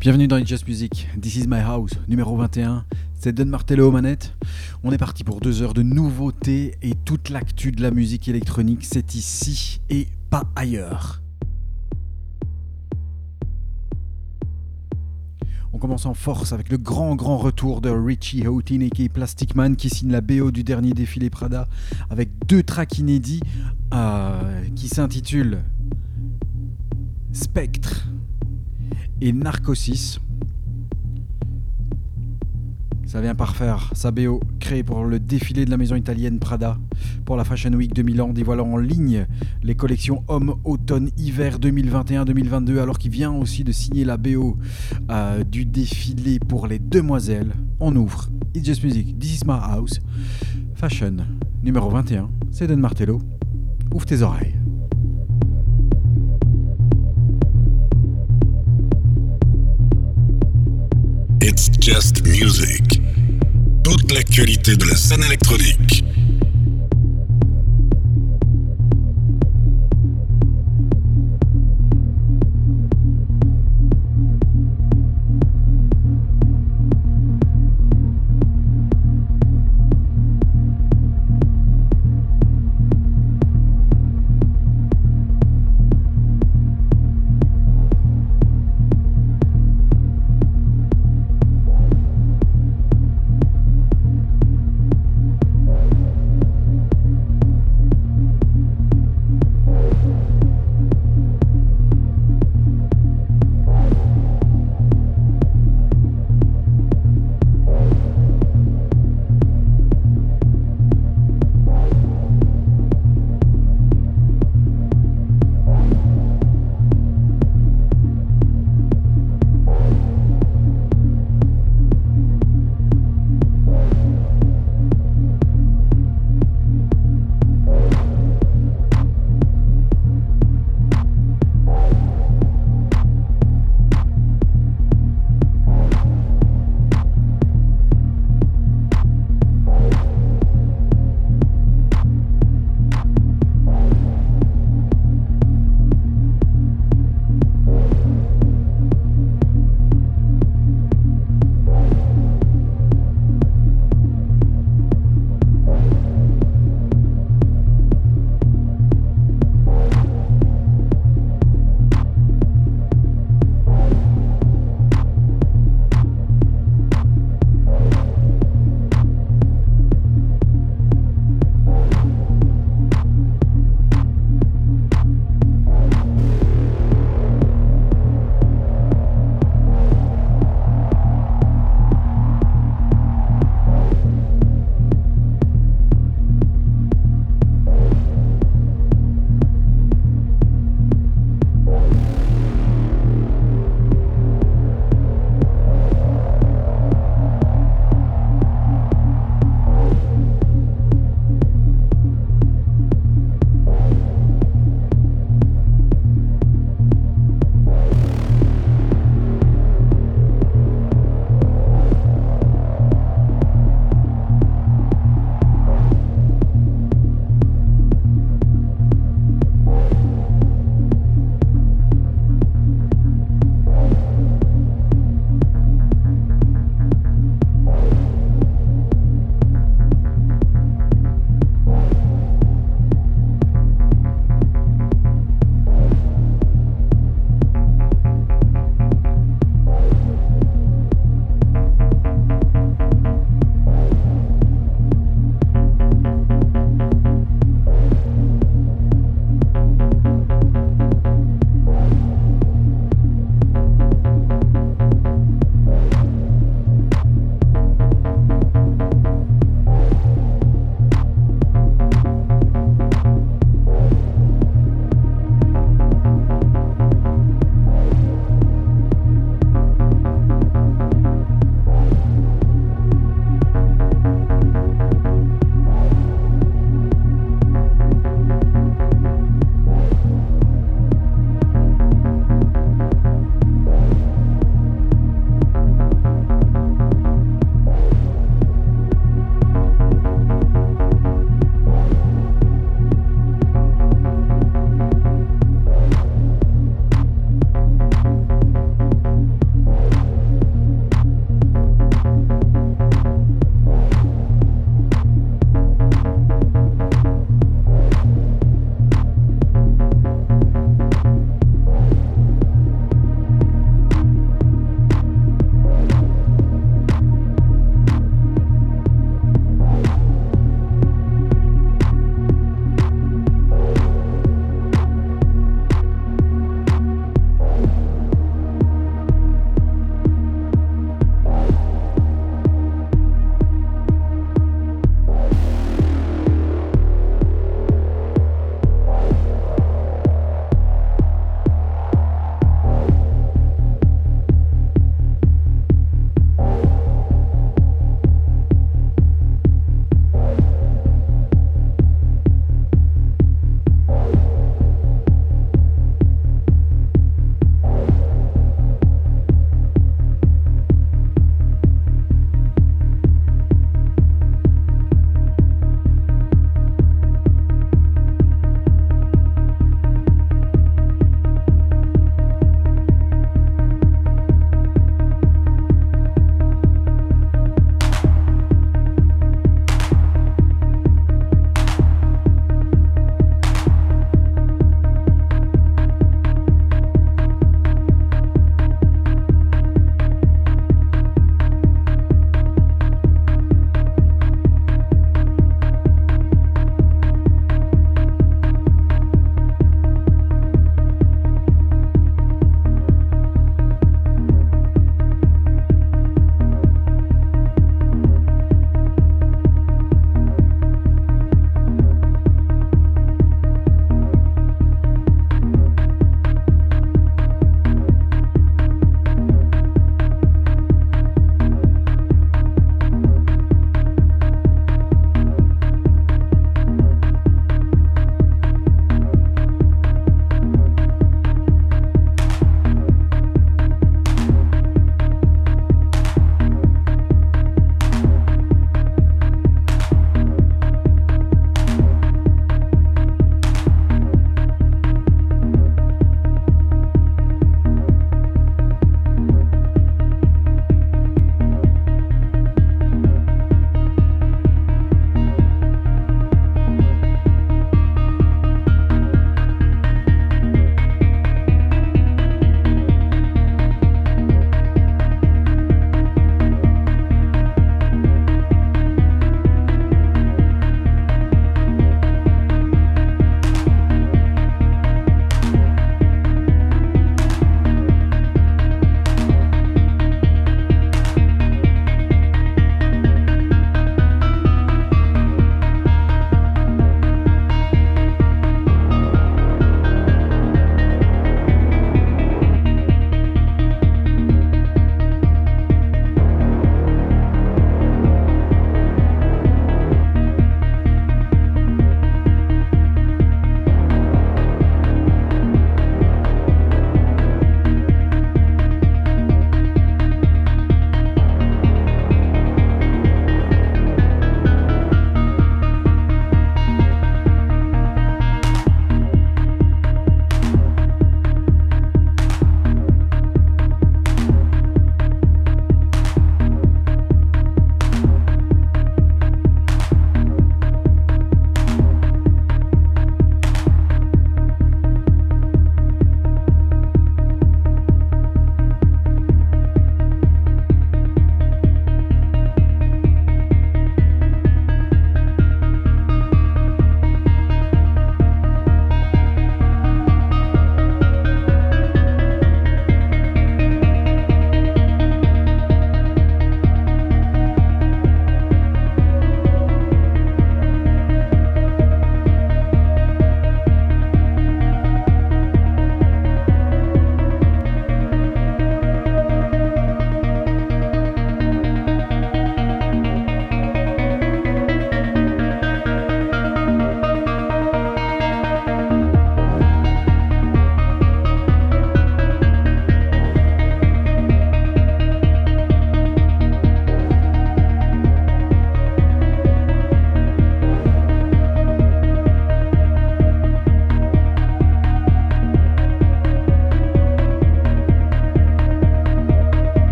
Bienvenue dans It's Just Music, This is My House, numéro 21. C'est Don Martello aux manettes. On est parti pour deux heures de nouveautés et toute l'actu de la musique électronique, c'est ici et pas ailleurs. On commence en force avec le grand grand retour de Richie Houghton et Plastic Man qui signe la BO du dernier défilé Prada avec deux tracks inédits euh, qui s'intitulent Spectre et Narcosis. Ça vient par faire sa BO créée pour le défilé de la maison italienne Prada pour la Fashion Week 2000 ans, dévoilant en ligne les collections Homme, Automne, Hiver 2021-2022, alors qu'il vient aussi de signer la BO euh, du défilé pour les demoiselles. On ouvre It's Just Music, This is My House, Fashion numéro 21, c'est Don Martello. Ouvre tes oreilles. It's just music. Toute l'actualité de la scène électronique.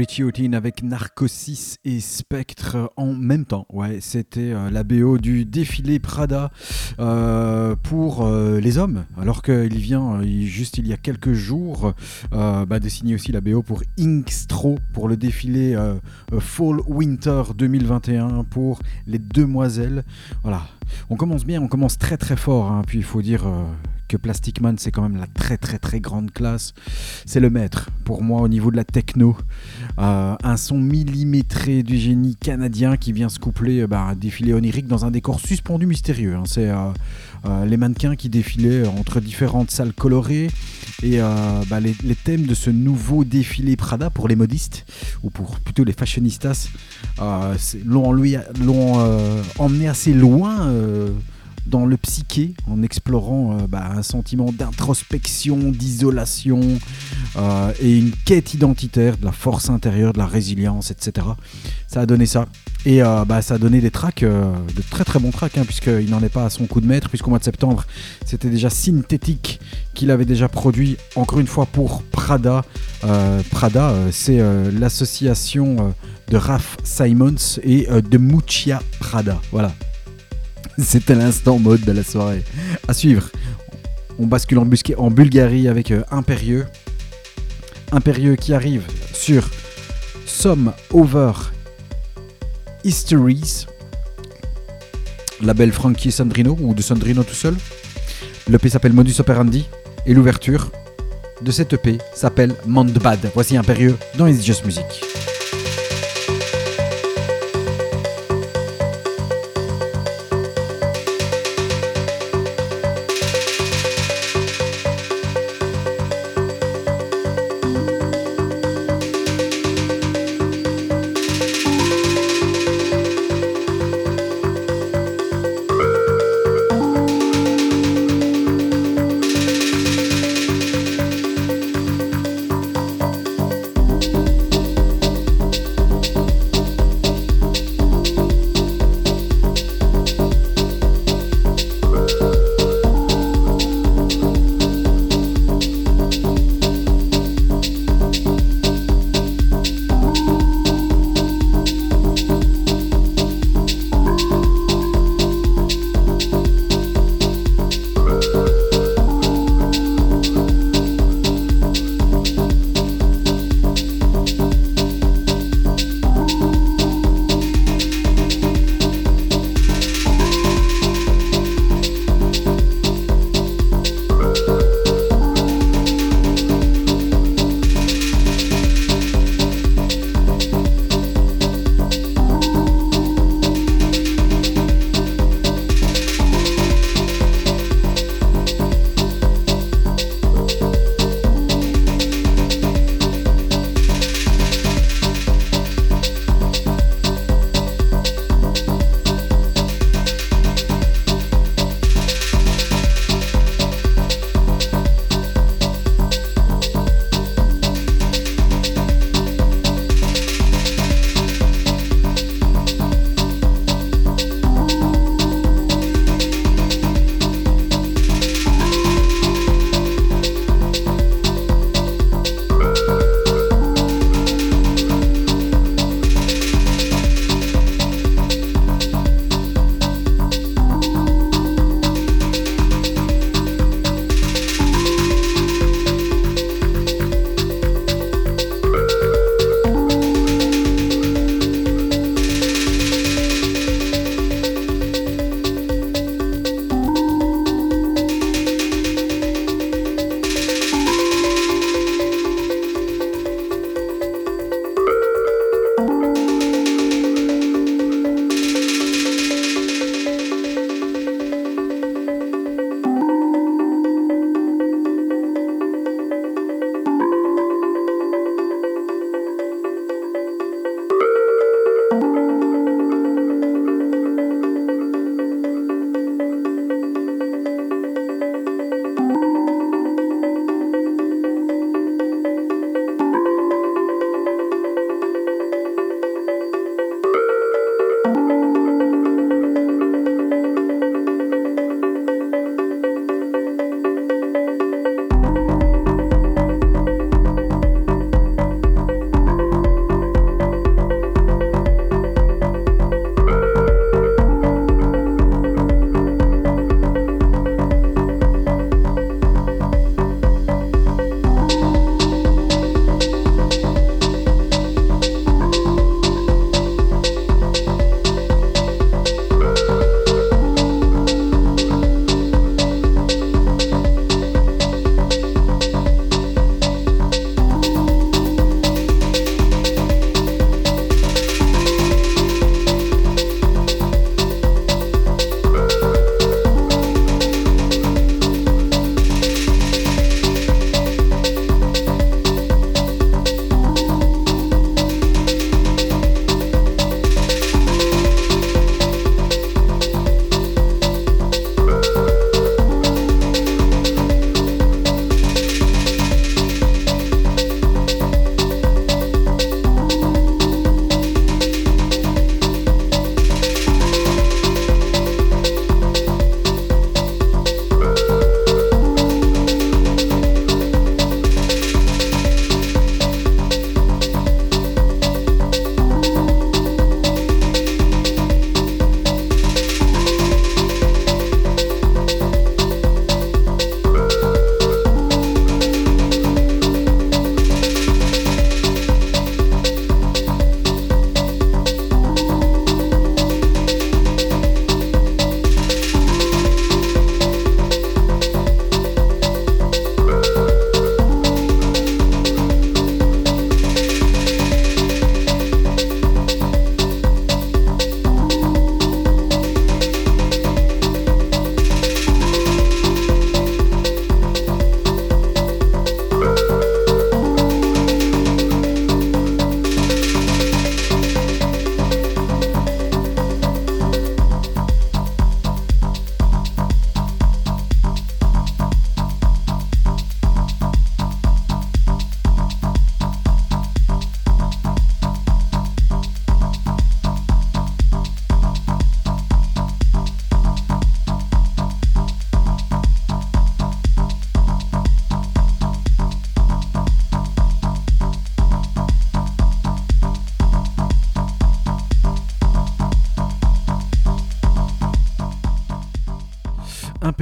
Richie Houghton avec Narcosis et Spectre en même temps. Ouais, c'était euh, la BO du défilé Prada euh, pour euh, les hommes, alors qu'il vient juste il y a quelques jours bah, de signer aussi la BO pour Inkstro pour le défilé Fall Winter 2021 pour les demoiselles. Voilà, on commence bien, on commence très très fort, hein. puis il faut dire que Plastic Man, c'est quand même la très très très grande classe. C'est le maître pour moi au niveau de la techno. Euh, un son millimétré du génie canadien qui vient se coupler euh, bah, un défilé onirique dans un décor suspendu mystérieux. Hein. C'est euh, les mannequins qui défilaient entre différentes salles colorées et bah, les, thèmes de ce nouveau défilé Prada pour les modistes ou pour plutôt les fashionistas l'ont emmené assez loin dans le psyché en explorant euh, bah, un sentiment d'introspection, d'isolation euh, et une quête identitaire de la force intérieure, de la résilience, etc. Ça a donné ça. Et euh, bah, ça a donné des tracks, de très très bons tracks, hein, puisqu'il n'en est pas à son coup de maître, puisqu'au mois de septembre, c'était déjà synthétique qu'il avait déjà produit, encore une fois pour Prada. Prada, c'est l'association de Raph Simons et de Muccia Prada. Voilà, C'était l'instant mode de la soirée. À suivre, on bascule en, en Bulgarie avec euh, Impérieux. Impérieux qui arrive sur Some Over Histories, label Frankie Sandrino ou de Sandrino tout seul. L'EP s'appelle Modus Operandi et l'ouverture de cette EP s'appelle Mandbad. Voici Impérieux dans It's Just Music.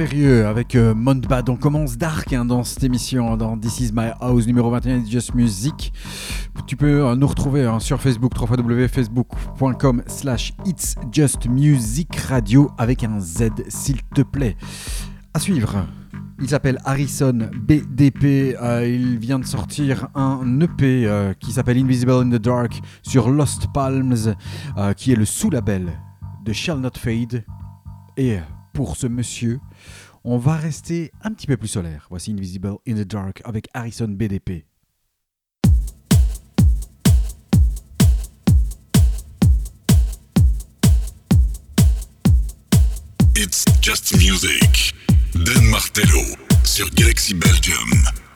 Avec euh. On commence dark hein, dans cette émission, dans This Is My House numéro 21, Just Music. Tu peux euh, nous retrouver hein, sur Facebook, www.facebook.com slash It's Just Music Radio avec un Z, s'il te plaît. À suivre. Il s'appelle Harrison BDP. Euh, il vient de sortir un EP euh, qui s'appelle Invisible in the Dark sur Lost Palms, qui est le sous-label de Shall Not Fade. Et pour ce monsieur, on va rester un petit peu plus solaire. Voici Invisible in the Dark avec Harrison BDP. It's just music. Dan Martello sur Galaxy Belgium.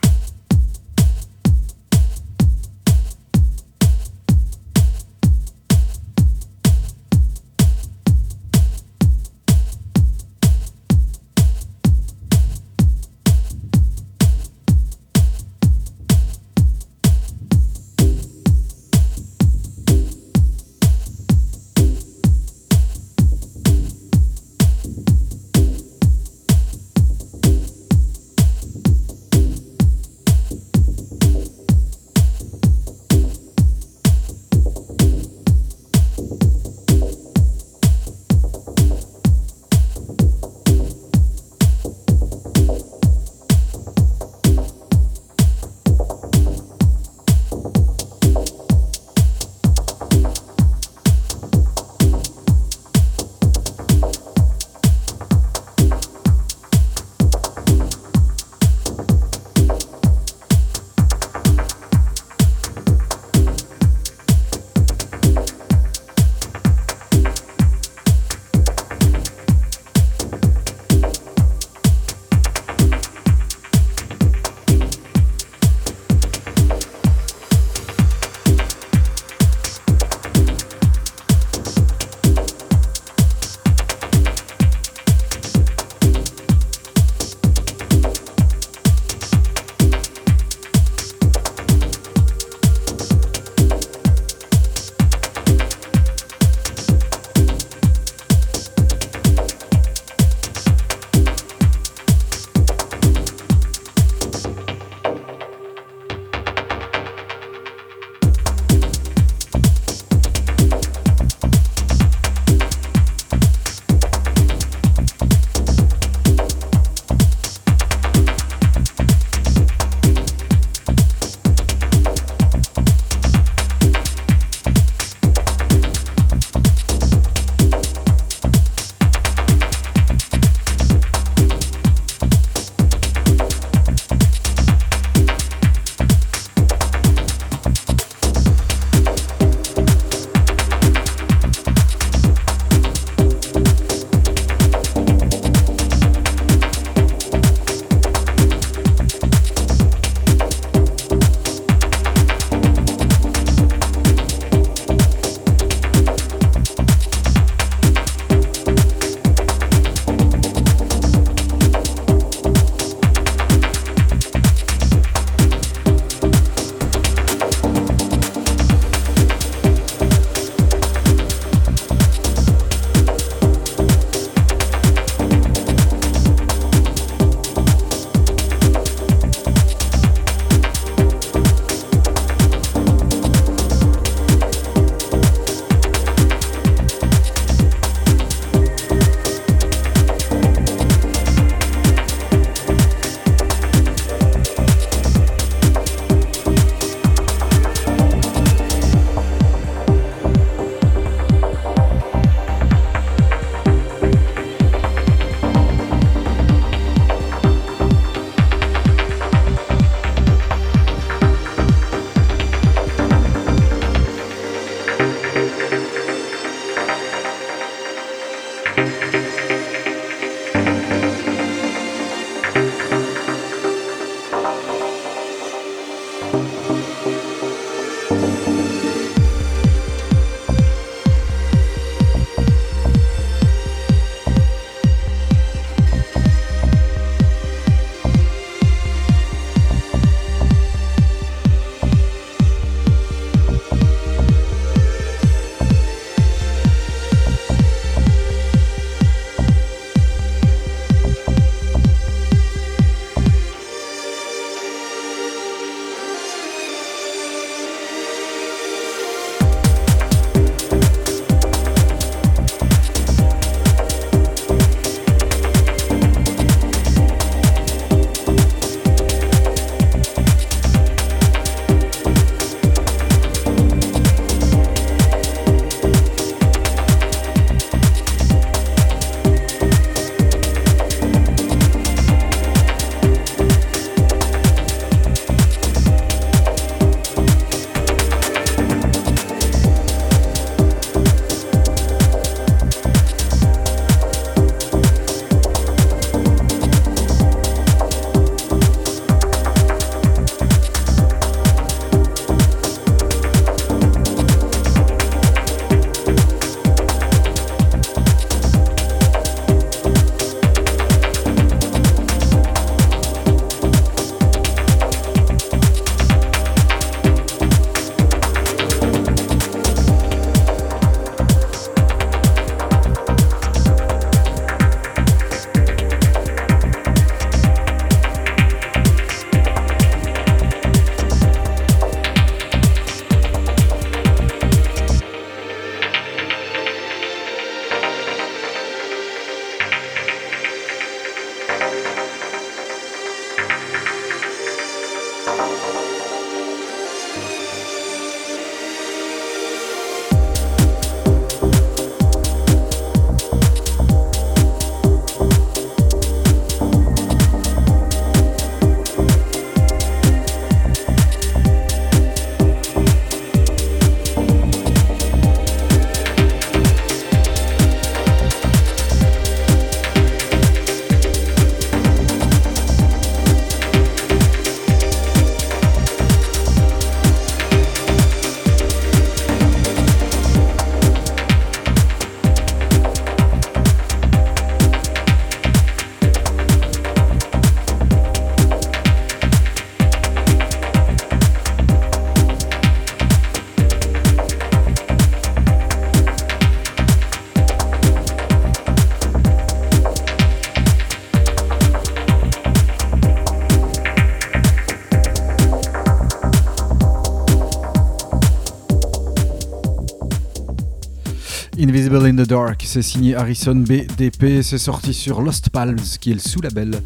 Invisible in the Dark, c'est signé Harrison BDP, c'est sorti sur Lost Palms, qui est le sous-label,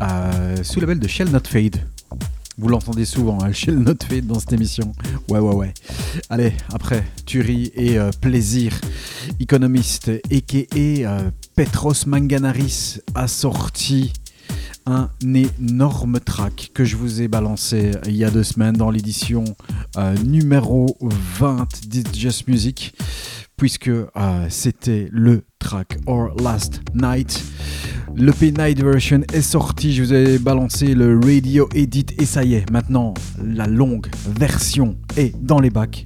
euh, sous-label de Shell Not Fade. Vous l'entendez souvent, hein, Shell Not Fade dans cette émission. Ouais, ouais, ouais. Allez, après, tuerie et euh, plaisir. Economist, a.k.a. Euh, Petros Manganaris, a sorti un énorme track que je vous ai balancé il y a deux semaines dans l'édition euh, numéro 20 Just Music puisque euh, c'était le track Or Last Night. Le P-Night version est sorti, je vous ai balancé le radio edit et ça y est, maintenant la longue version est dans les bacs.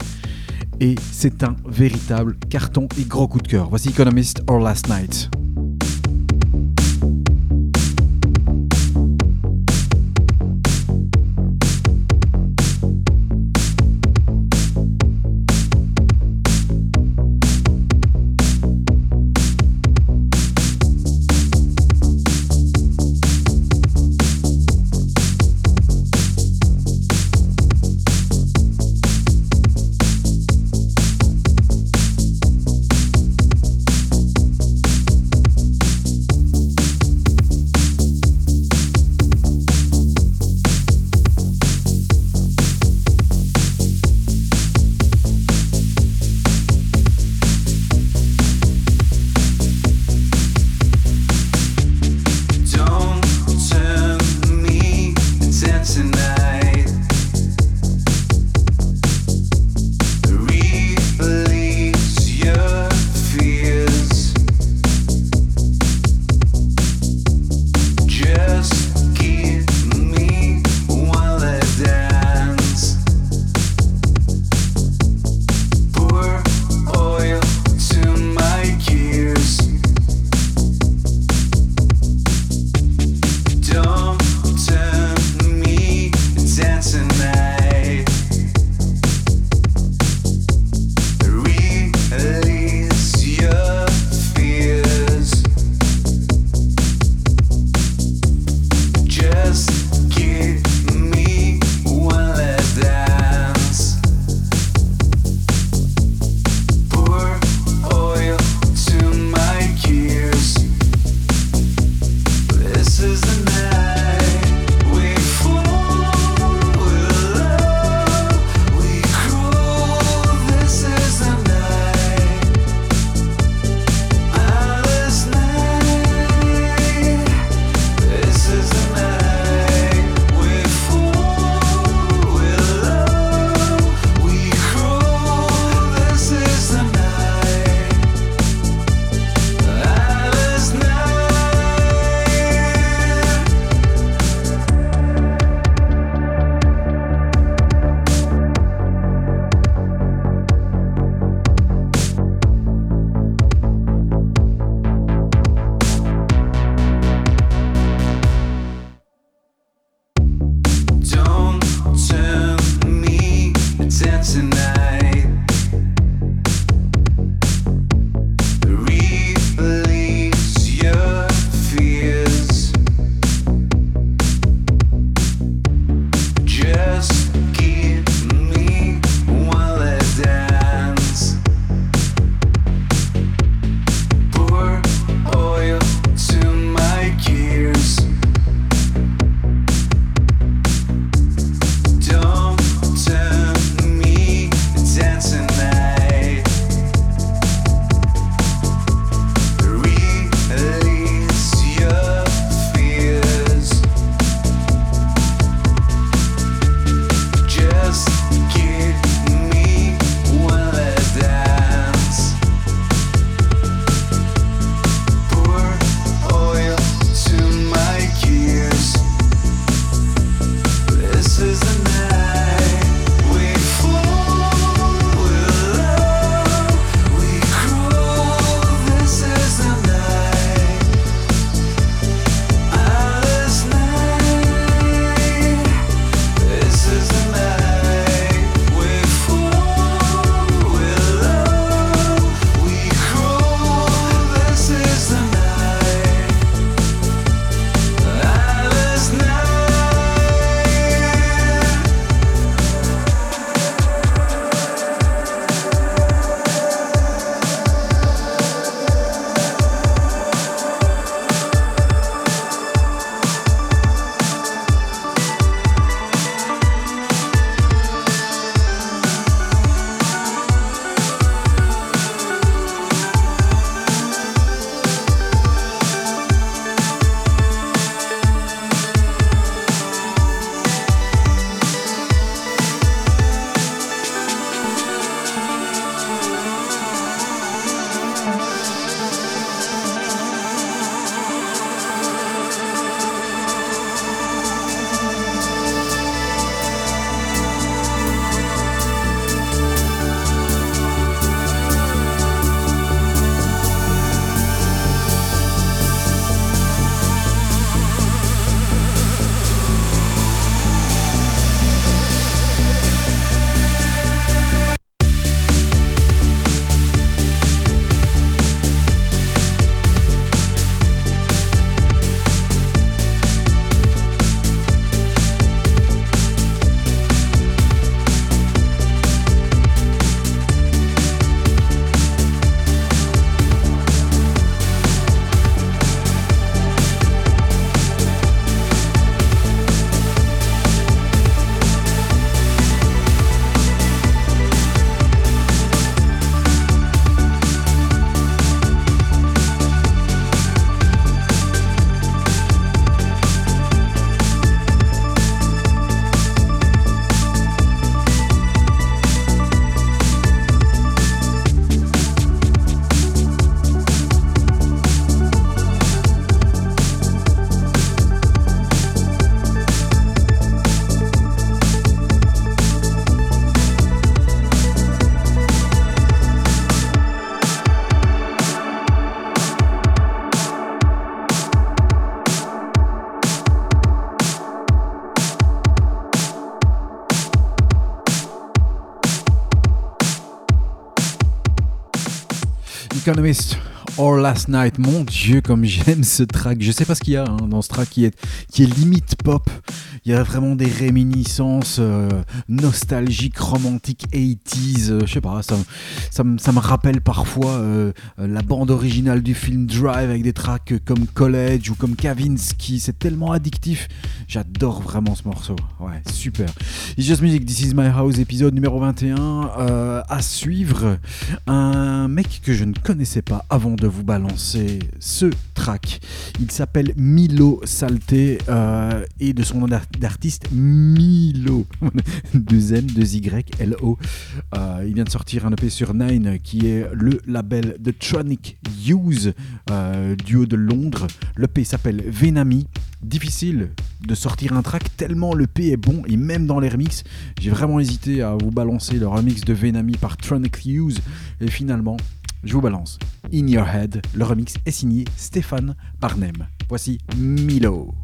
Et c'est un véritable carton et gros coup de cœur. Voici Economist Or Last Night. Economist or Last Night. Mon Dieu, comme j'aime ce track. Je sais pas ce qu'il y a hein, dans ce track qui est, qui est limite pop. Il y a vraiment des réminiscences euh, nostalgiques, romantiques, 80s. Euh, je sais pas, ça, ça, me- ça me rappelle parfois euh, euh, la bande originale du film Drive avec des tracks comme College ou comme Kavinsky. C'est tellement addictif. J'adore vraiment ce morceau. Ouais, super. It's Just Music, This Is My House, épisode numéro 21. euh, à suivre, un mec que je ne connaissais pas avant de vous balancer ce track. Il s'appelle Milo Salté euh, et de son nom d'ar- d'artiste Milo. 2 M, 2 Y, L O. Euh, il vient de sortir un EP sur Qui est le label de Tronic Use, euh, duo de Londres. L'EP s'appelle Venami. Difficile de sortir un track tellement le P est bon et même dans les remix, j'ai vraiment hésité à vous balancer le remix de Venami par Tronic Hughes et finalement, je vous balance In Your Head. Le remix est signé Stéphane Parnem. Voici Milo.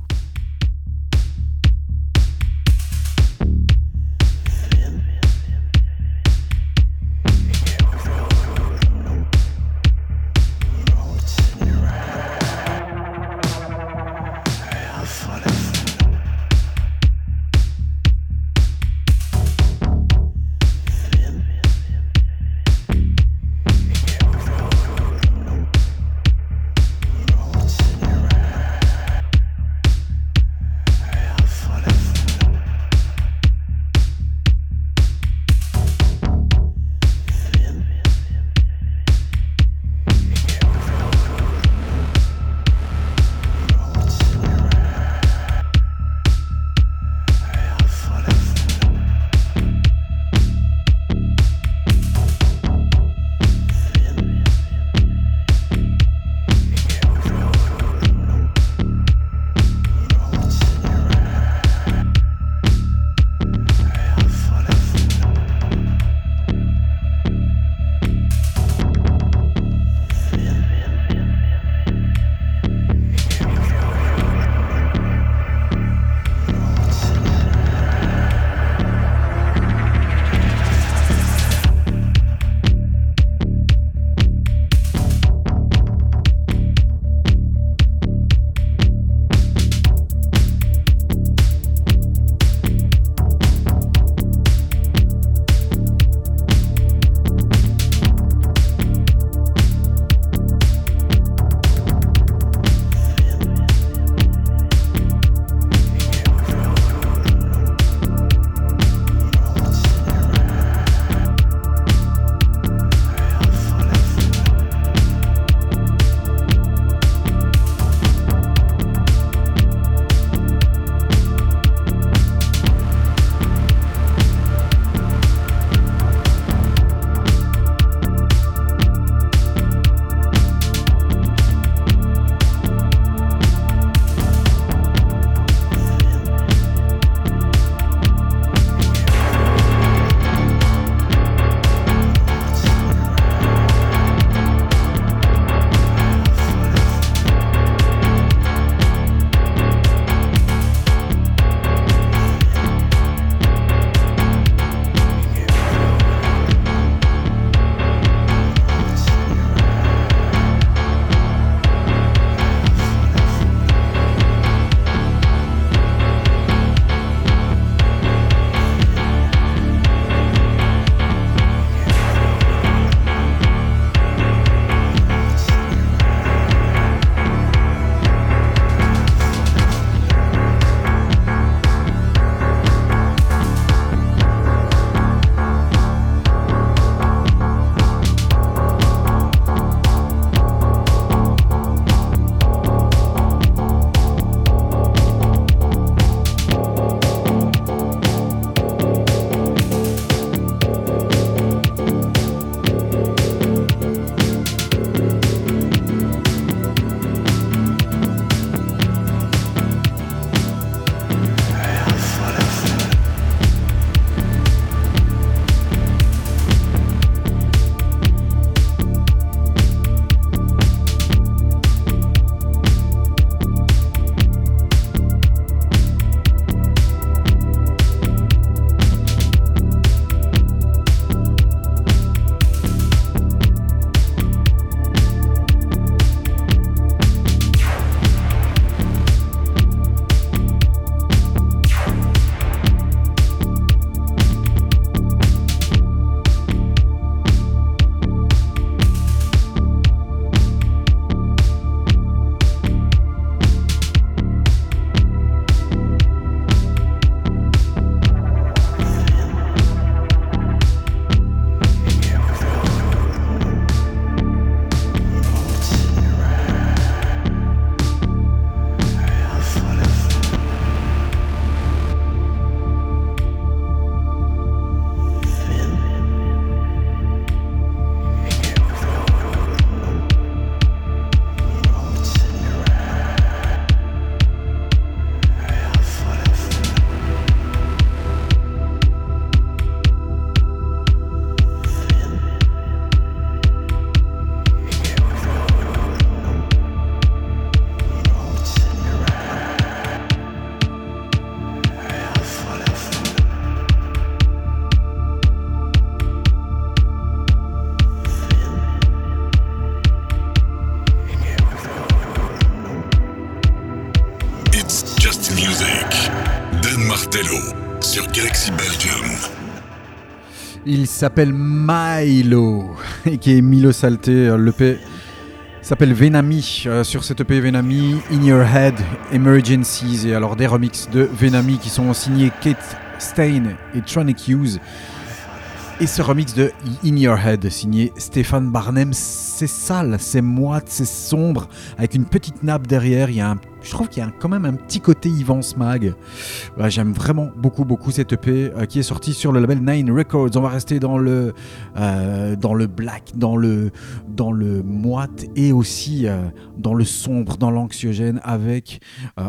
S'appelle Milo, et qui est Milo Salté. L'EP s'appelle Venami. Euh, sur cette EP Venami, In Your Head, Emergencies. Et alors des remixes de Venami qui sont signés Kate Stein et Tronic Hughes. Et ce remix de In Your Head, signé Stéphane Barnem, c'est sale, c'est moite, c'est sombre, avec une petite nappe derrière. Il y a un je trouve qu'il y a quand même un petit côté Ivan Smag. J'aime vraiment beaucoup, beaucoup cette EP euh, qui est sortie sur le label Nine Records. On va rester dans le, euh, dans le black, dans le, dans le moite et aussi euh, dans le sombre, dans l'anxiogène. Avec,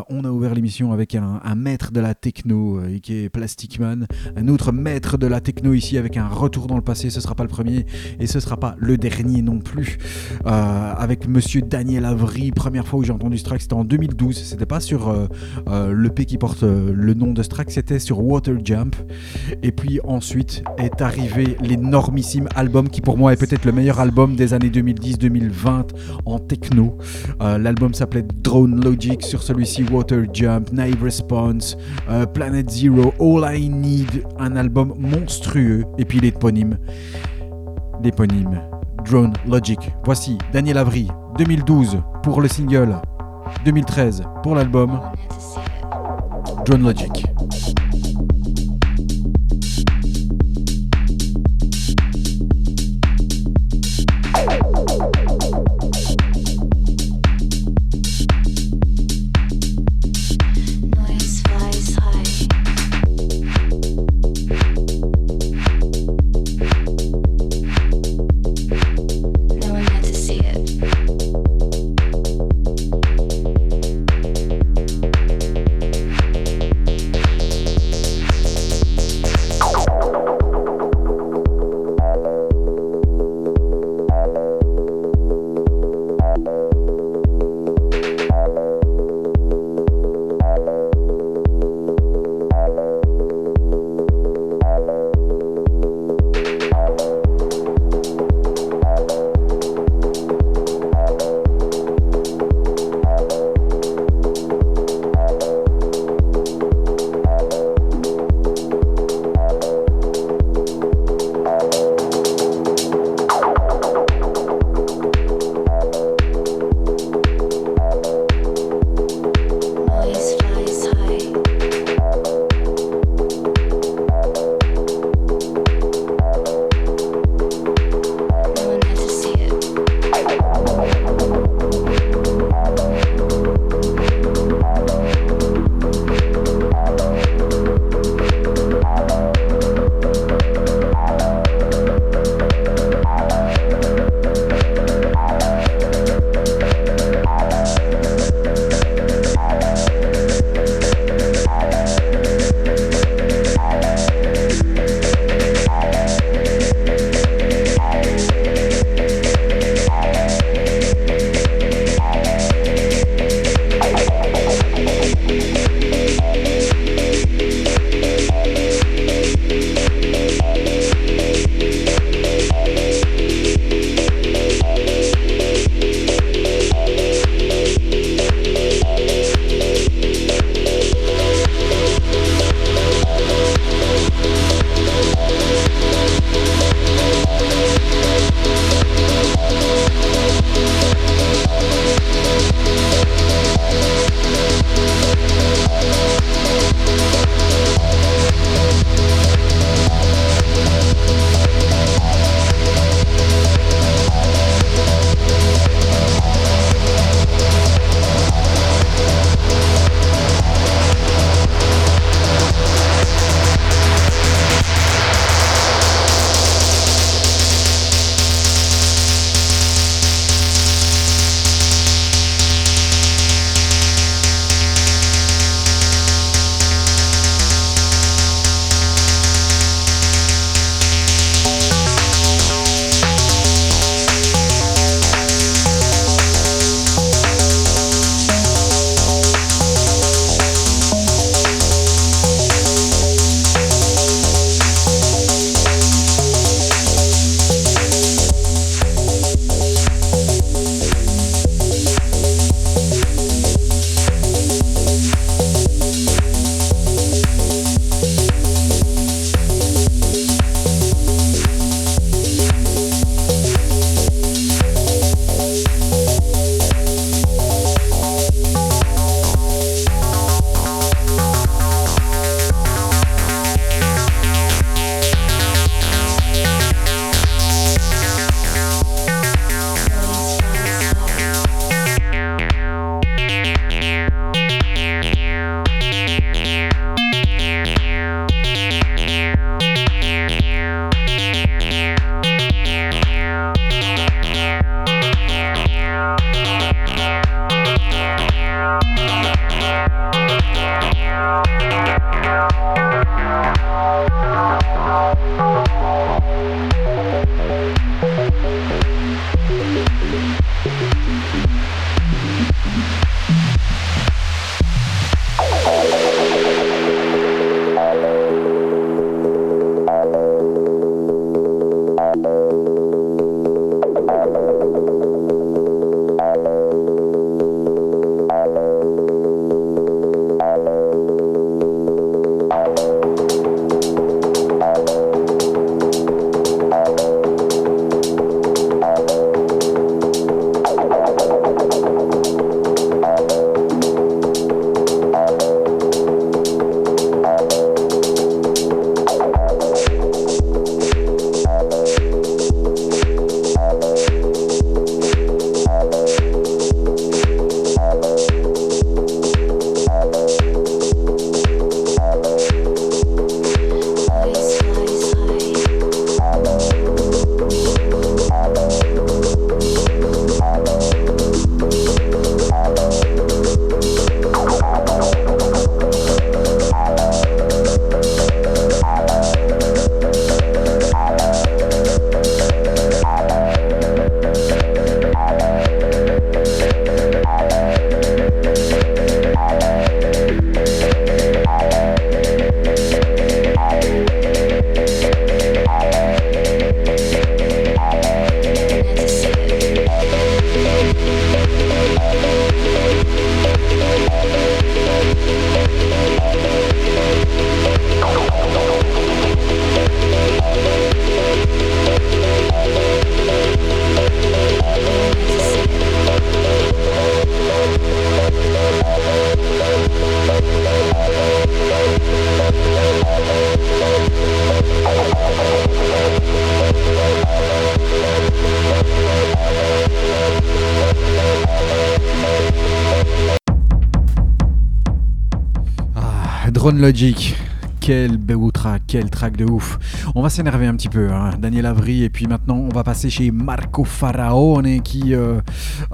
on a ouvert l'émission avec un, maître de la techno qui est Plastic Man, un autre maître de la techno ici avec un retour dans le passé. Ce sera pas le premier et ce sera pas le dernier non plus. Avec Monsieur Daniel Avry, première fois où j'ai entendu ce track, c'était en 2012 c'était pas sur euh, euh, l'EP qui porte euh, le nom de Strack, c'était sur Water Jump. Et puis ensuite est arrivé l'énormissime album qui pour moi est peut-être le meilleur album des années 2010-2020 en techno. L'album s'appelait Drone Logic, sur celui-ci Water Jump, Naive Response, Planet Zero, All I Need, un album monstrueux. Et puis l'éponyme, l'éponyme, Drone Logic. Voici Daniel Avry, 2012 pour le single 2013 pour l'album John Logic. Logic. Quel beau track, quel track de ouf. On va s'énerver un petit peu, hein. Daniel Avry, et puis maintenant on va passer chez Marco Faraone qui euh,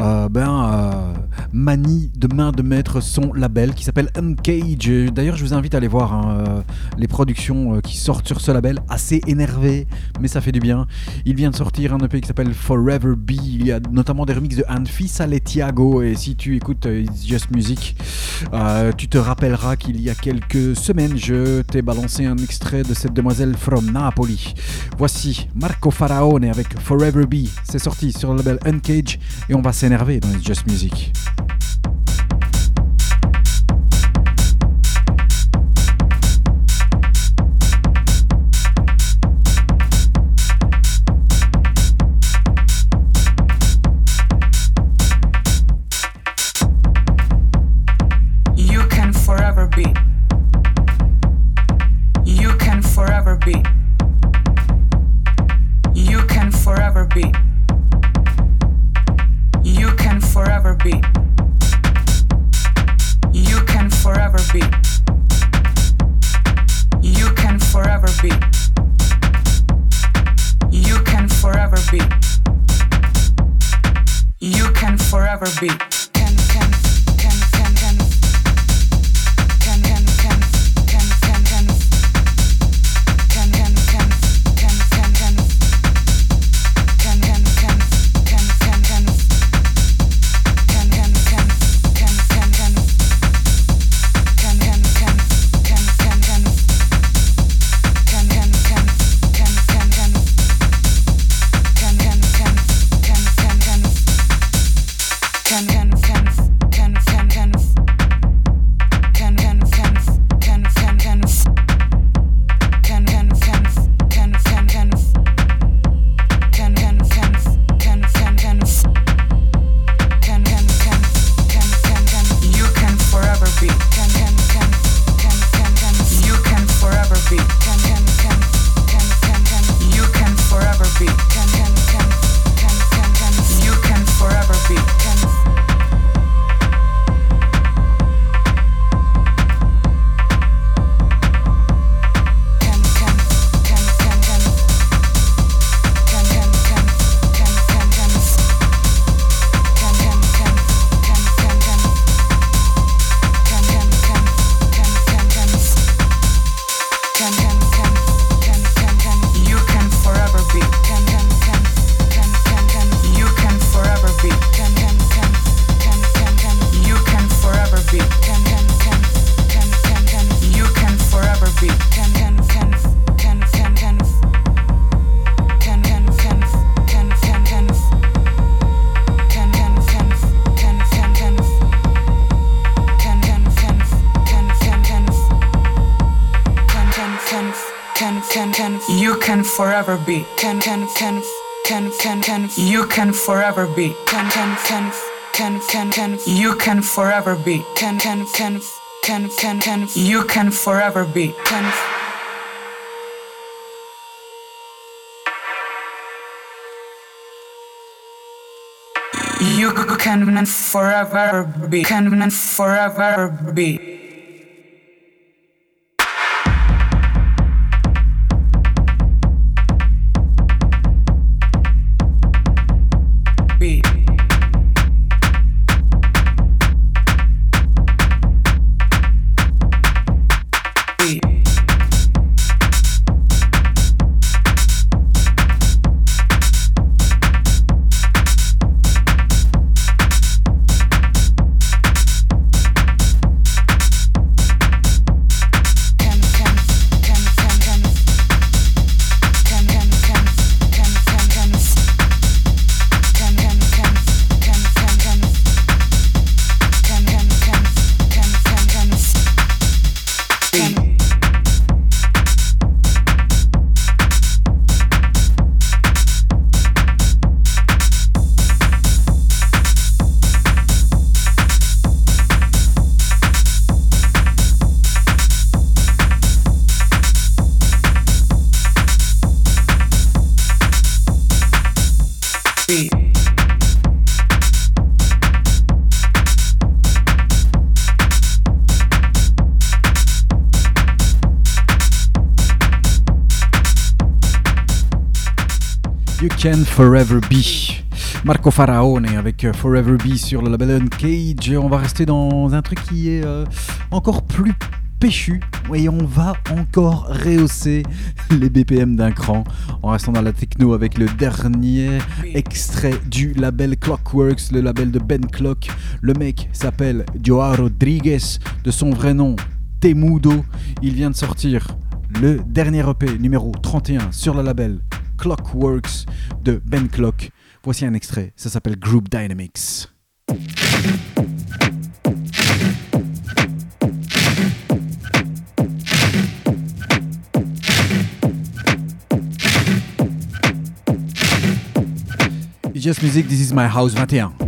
euh, ben, euh, manie de main de maître son label qui s'appelle Uncage. D'ailleurs, je vous invite à aller voir hein, les productions qui sortent sur ce label, assez énervé, mais ça fait du bien. Il vient de sortir un EP qui s'appelle Forever Be. Il y a notamment des remixes de Anfi Saletiago, et si tu écoutes Just Music, tu te rappelleras qu'il y a quelques semaines, je t'ai balancer un extrait de cette demoiselle from Napoli. Voici Marco Faraone avec Forever Be. C'est sorti sur le label Uncage et on va s'énerver dans Just Music. forever be. You can forever be. Can can can can you can forever be. Can can can can can can you can forever be. Can can can can can can you can forever be. Can You can forever be. Can forever be. Can Forever Be. Marco Faraone avec euh, Forever Be sur le label Uncage. On va rester dans un truc qui est euh, encore plus péchu et on va encore rehausser les BPM d'un cran en restant dans la techno avec le dernier extrait du label Clockworks, le label de Ben Clock. Le mec s'appelle Joao Rodriguez, de son vrai nom Temudo. Il vient de sortir le dernier EP numéro 31 sur le label Clockworks de Ben Clock. Voici un extrait, ça s'appelle Group Dynamics. It's just music, this is my house 21.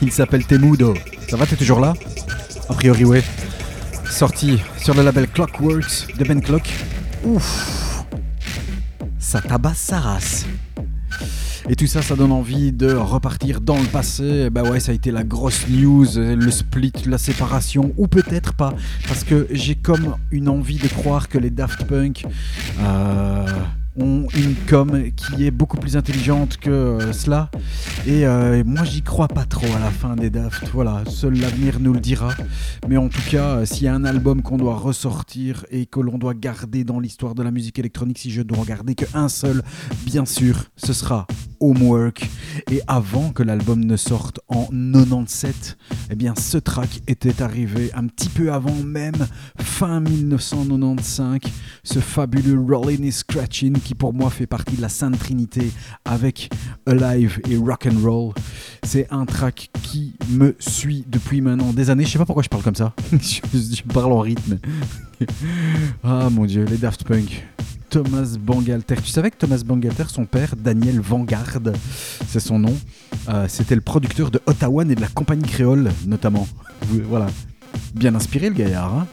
Il s'appelle Temudo. Ça va, t'es toujours là A priori, ouais. Sorti sur le label Clockworks de Ben Clock. Ouf Ça tabasse sa race. Et tout ça, ça donne envie de repartir dans le passé. Bah ouais, ça a été la grosse news, le split, la séparation, ou peut-être pas, parce que j'ai comme une envie de croire que les Daft Punk. Euh, ont une com qui est beaucoup plus intelligente que euh, cela. Et euh, moi, j'y crois pas trop à la fin des Daft. Voilà, seul l'avenir nous le dira. Mais en tout cas, euh, s'il y a un album qu'on doit ressortir et que l'on doit garder dans l'histoire de la musique électronique, si je dois garder qu'un seul, bien sûr, ce sera Homework. Et avant que l'album ne sorte en 97, eh bien, ce track était arrivé un petit peu avant même, fin 1995, ce fabuleux Rolling and Scratching qui pour moi fait partie de la Sainte Trinité avec Alive et Rock and Roll. C'est un track qui me suit depuis maintenant des années. Je sais pas pourquoi je parle comme ça. je, parle en rythme. ah mon dieu, les Daft Punk. Thomas Bangalter. Tu savais que Thomas Bangalter, son père, Daniel Vanguard, c'est son nom, euh, c'était le producteur de Ottawa et de la compagnie créole, notamment. Voilà. Bien inspiré le gaillard. Hein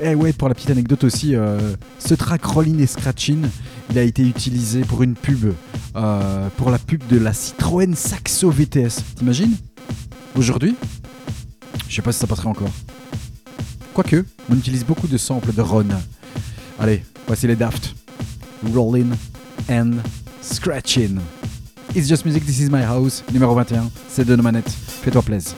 et ouais, pour la petite anecdote aussi, euh, ce track Rolling et Scratching, il a été utilisé pour une pub, euh, pour la pub de la Citroën Saxo VTS. T'imagines? Aujourd'hui? Je sais pas si ça passerait encore. Quoique, on utilise beaucoup de samples de Ron. Allez, voici les Daft. Rolling and Scratching. It's Just Music, This Is My House, numéro 21. C'est de nos manettes. Fais-toi plaisir.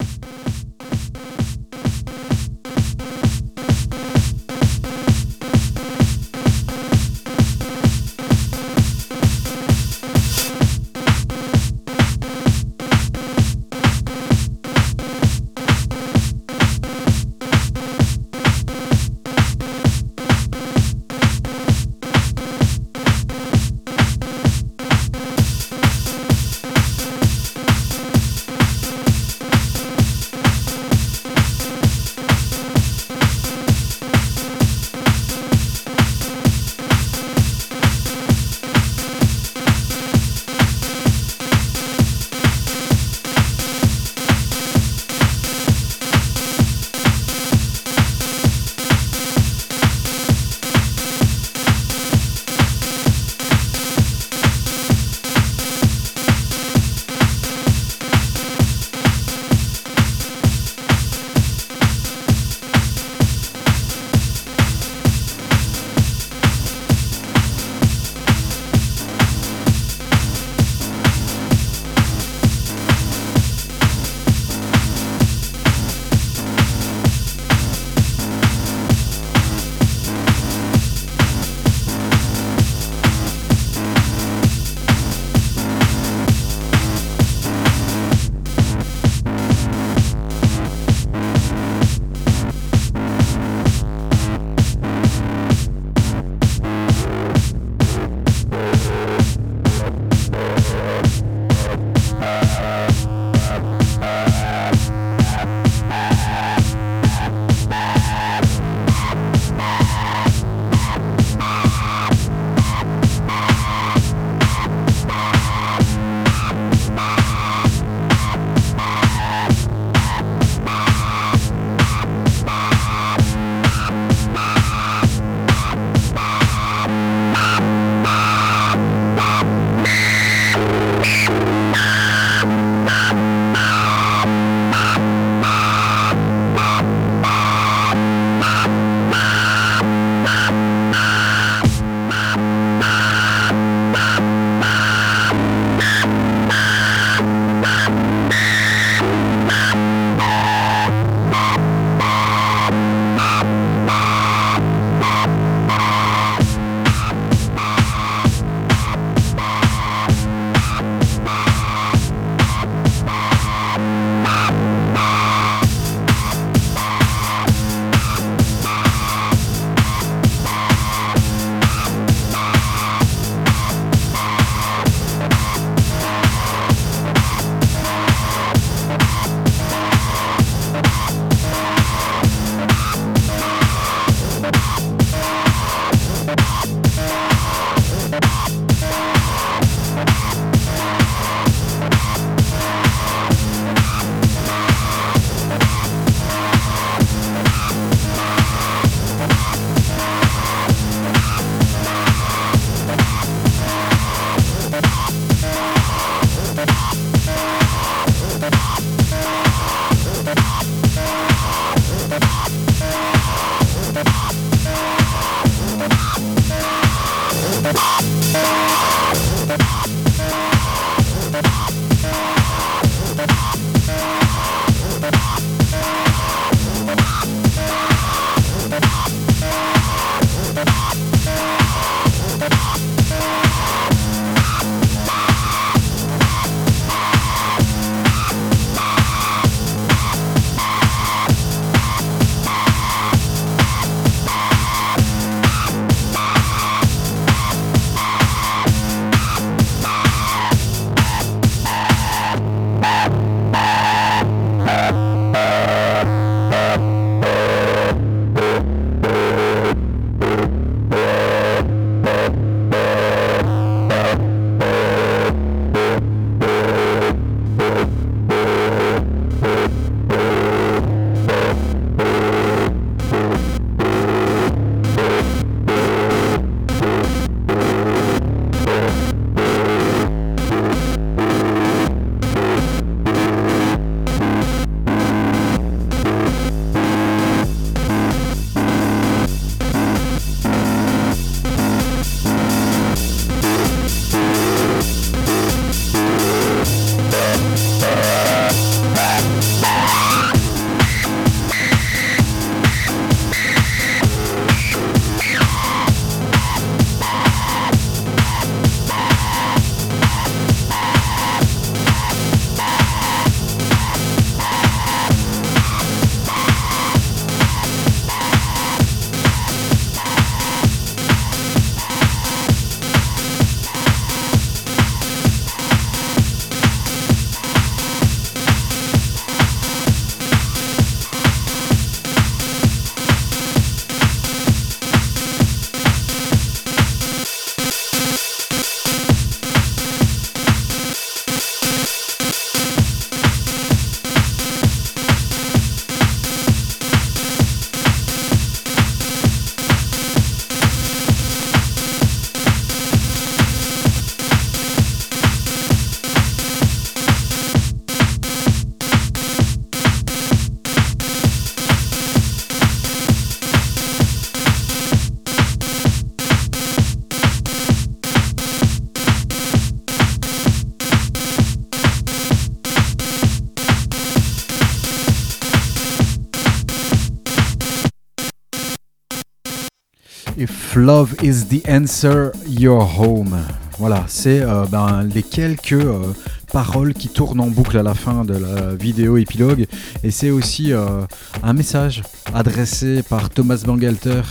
Love is the answer, you're home. Voilà, c'est euh, ben, les quelques euh, paroles qui tournent en boucle à la fin de la vidéo épilogue. Et c'est aussi euh, un message adressé par Thomas Bangalter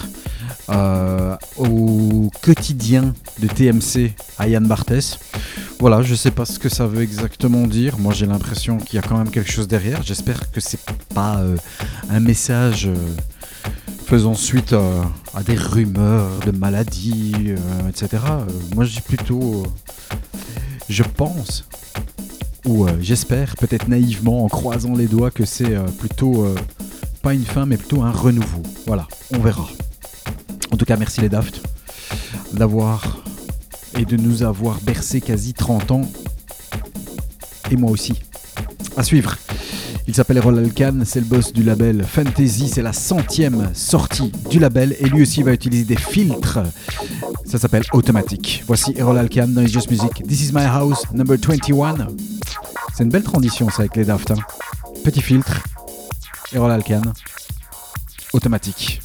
au quotidien de TMC à Yann. Voilà, je sais pas ce que ça veut exactement dire. Moi, j'ai l'impression qu'il y a quand même quelque chose derrière. J'espère que c'est pas un message faisant suite à, des rumeurs de maladies, euh, etc. Euh, moi, je dis plutôt, euh, je pense, ou j'espère, peut-être naïvement, en croisant les doigts, que c'est plutôt pas une fin, mais plutôt un renouveau. Voilà, on verra. En tout cas, merci les Daft d'avoir et de nous avoir bercé quasi 30 ans. Et moi aussi. À suivre. Il s'appelle Rolal Khan, c'est le boss du label Fantasy, c'est la centième sortie du label et lui aussi va utiliser des filtres. Ça s'appelle Automatique. Voici Rolal Khan dans Just Music. This is my house, number 21. C'est une belle transition ça avec les Daft. Hein. Petit filtre, Rolal Khan, Automatique.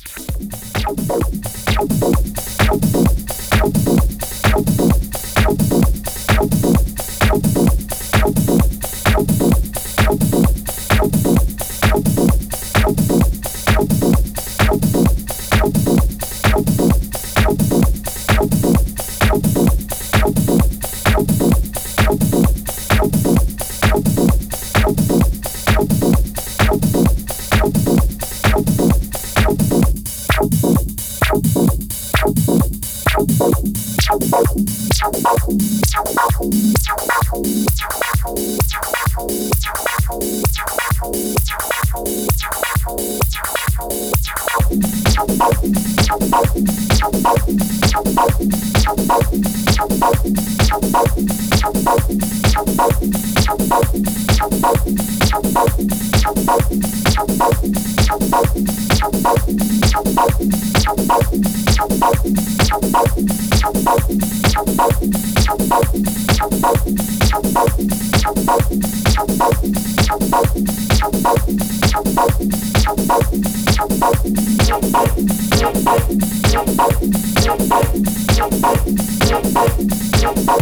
Jump up, jump up, jump up, jump up, jump up, jump up.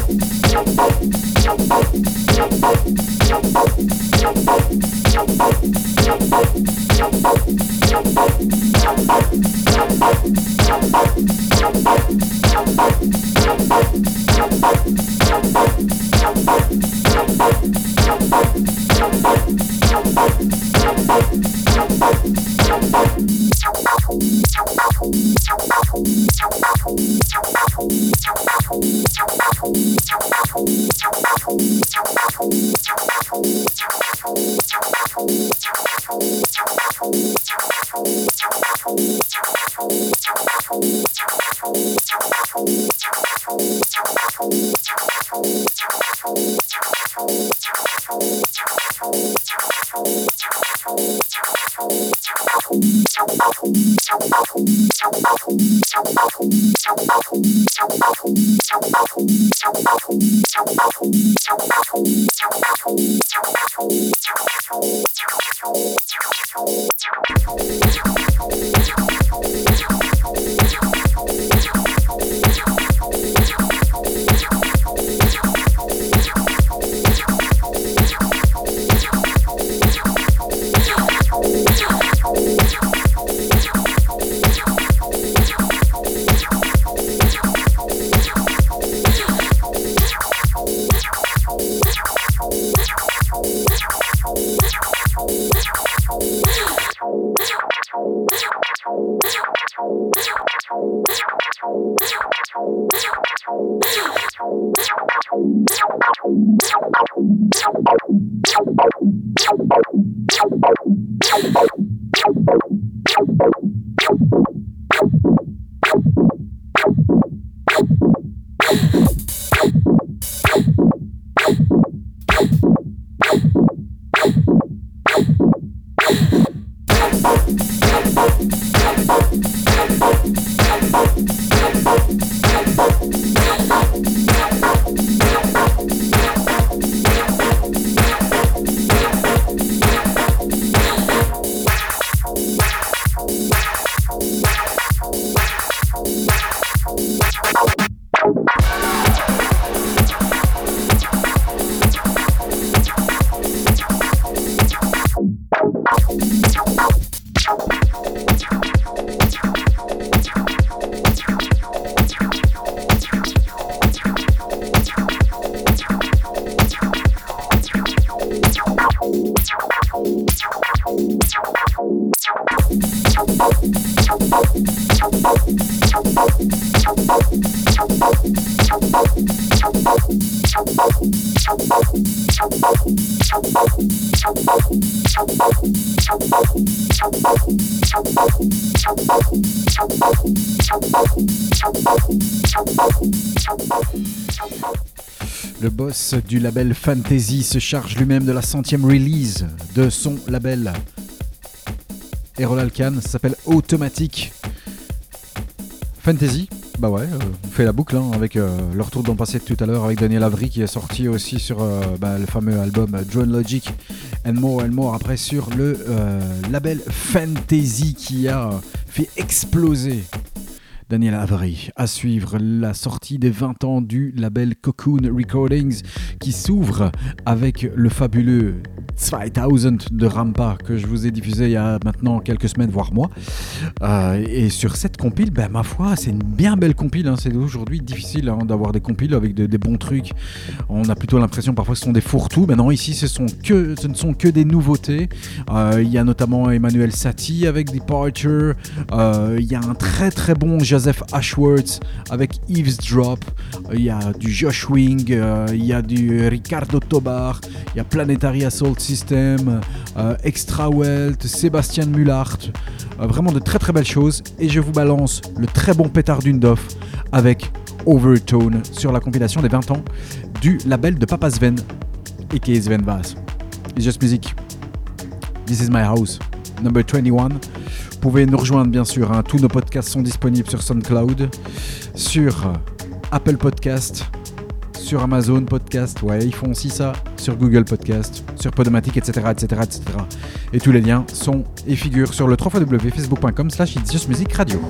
Boss du label Fantasy se charge lui-même de la centième release de son label. Errol Alkan, s'appelle Automatic Fantasy. Bah ouais, euh, on fait la boucle hein, avec euh, le retour dont on passait tout à l'heure avec Daniel Avery qui est sorti aussi sur euh, bah, le fameux album Drone Logic and More and More après sur le label Fantasy qui a fait exploser Daniel Avery. À suivre la sortie des 20 ans du label Cocoon Recordings qui s'ouvre avec le fabuleux 2000 de Rampa que je vous ai diffusé il y a maintenant quelques semaines, voire mois. Euh, et sur cette compile, ben, ma foi, c'est une bien belle compile. Hein. C'est aujourd'hui difficile hein, d'avoir des compiles avec des bons trucs. On a plutôt l'impression parfois que ce sont des fourre-tout. Mais non, ici, ce, ne sont que des nouveautés. Euh, il y a notamment Emmanuel Satie avec Departure. Euh, il y a un très très bon Joseph Ashworth avec Eavesdrop. Il y a du Josh Wing. il y a du Ricardo Tobar. Il y a Planetary Assault System, euh, Extra Welt, Sébastien Mullart. Euh, vraiment de très très belles choses. Et je vous balance le très bon pétard Dundorf avec Overtone sur la compilation des 20 ans du label de Papa Sven, et Sven Vaz. Just Music. This is my house, number 21. Vous pouvez nous rejoindre bien sûr, hein. tous nos podcasts sont disponibles sur SoundCloud, sur Apple Podcast, sur Amazon Podcast, ouais, ils font aussi ça sur Google Podcast, sur Podomatic, etc., etc., etc. Et tous les liens sont et figurent sur le www.facebook.com slash It's Just Music Radio.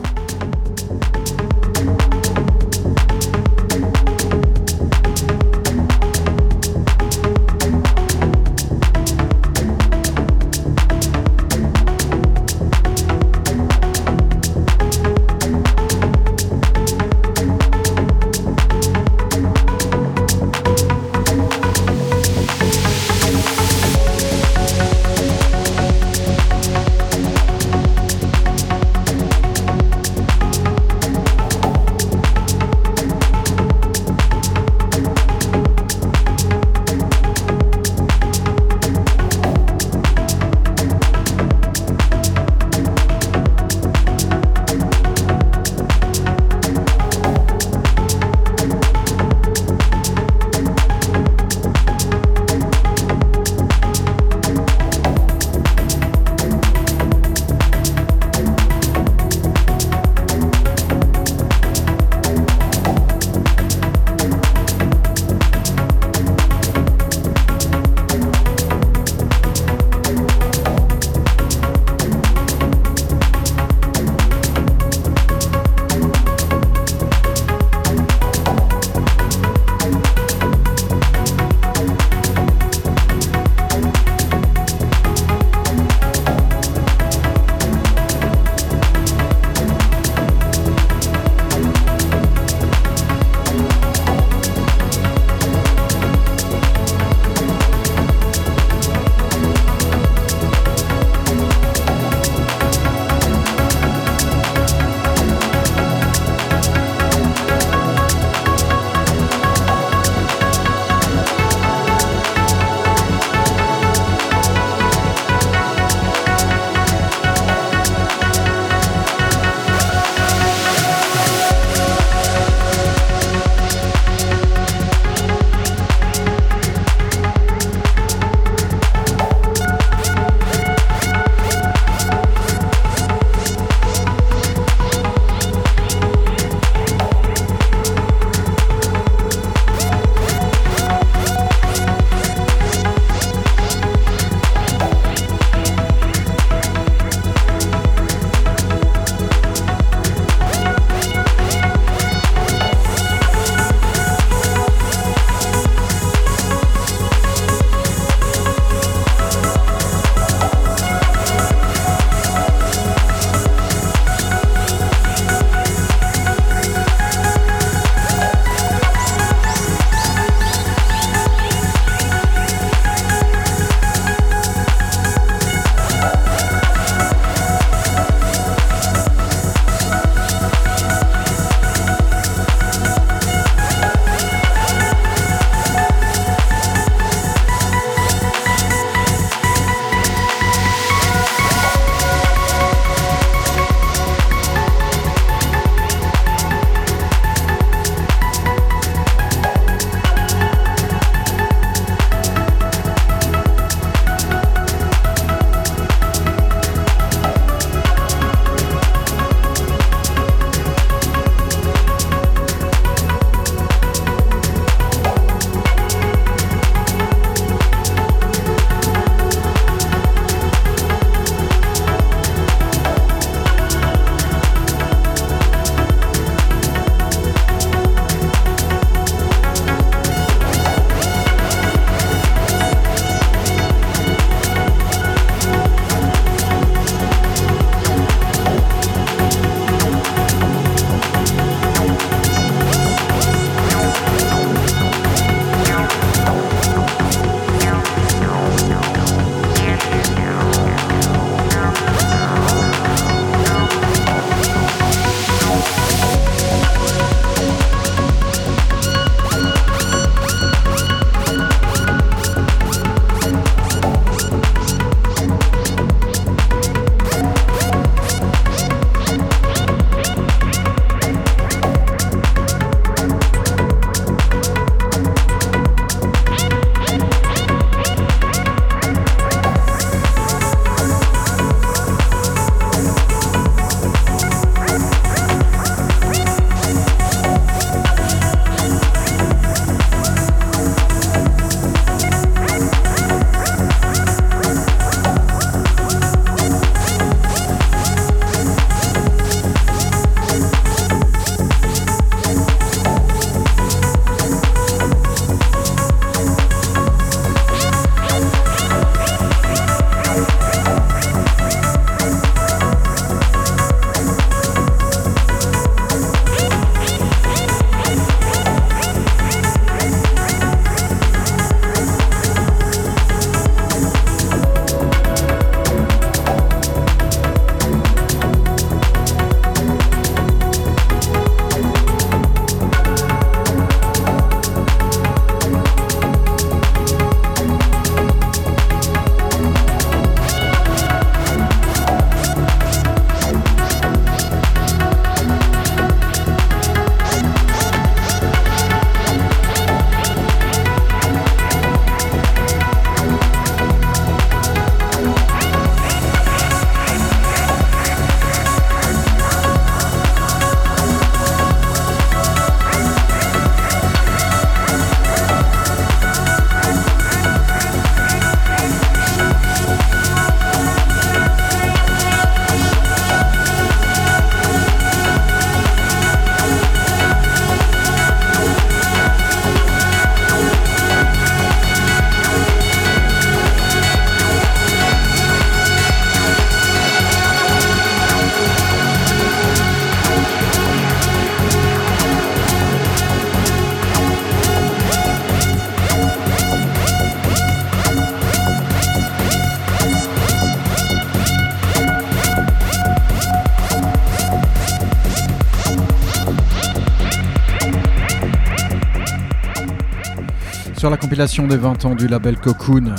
Sur la compilation des 20 ans du label Cocoon.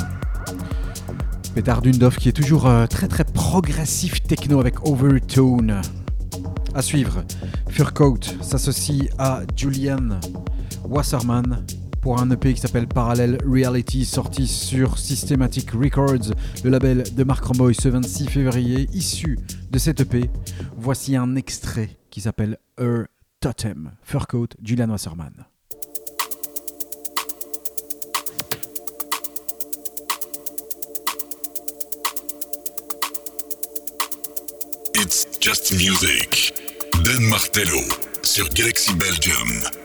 Petar Dundov qui est toujours euh, très très progressif techno avec Overtone. À suivre, Furcoat s'associe à Julian Wasserman pour un EP qui s'appelle Parallel Reality sorti sur Systematic Records, le label de Mark Romboy ce 26 février. Issu de cet EP, voici un extrait qui s'appelle Her Totem, Furcoat, Julian Wasserman. It's Just Music. Dan Martello sur Galaxy Belgium.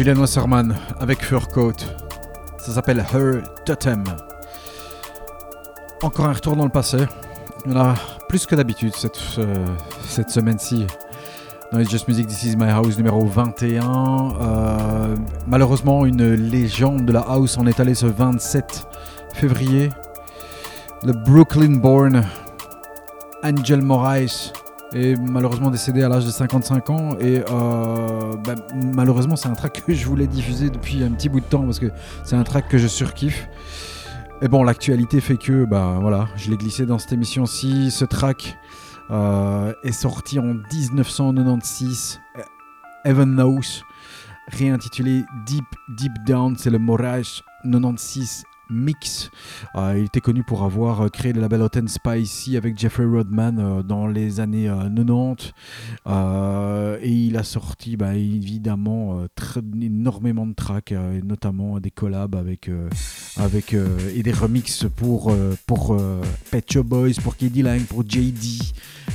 Julian Wasserman avec Fur Coat. Ça s'appelle Her Totem. Encore un retour dans le passé. On a plus que d'habitude cette, euh, semaine-ci. Dans les Just Music This Is My House numéro 21. Euh, malheureusement, une légende de la house en est allée ce 27 février. Le Brooklyn born Angel Moraes est malheureusement décédé à l'âge de 55 ans et euh, bah, malheureusement c'est un track que je voulais diffuser depuis un petit bout de temps parce que c'est un track que je surkiffe. Et bon, l'actualité fait que, bah voilà, je l'ai glissé dans cette émission-ci. Ce track euh, est sorti en 1996. Evan Knows, réintitulé Deep Deep Down, c'est le Moraes 96 Mix. Euh, il était connu pour avoir euh, créé le label Hot and Spicy avec Jeffrey Rodman euh, dans les années 90. et il a sorti bah, évidemment énormément de tracks, et notamment des collabs avec, et des remixes pour, pour Pet Shop Boys, pour Kiddy Lang, pour JD,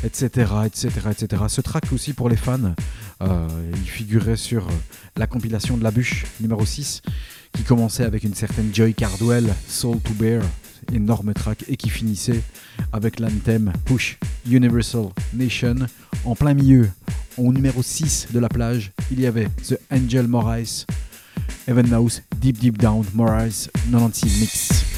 etc., etc., etc. Ce track aussi pour les fans, il figurait sur la compilation de la bûche numéro 6 qui commençait avec une certaine Joy Cardwell, Soul to Bear, énorme track, et qui finissait avec l'anthem Push Universal Nation. En plein milieu, au numéro 6 de la plage, il y avait The Angel Moraes, Evan Mouse, Deep Deep Down, Moraes 96 Mix.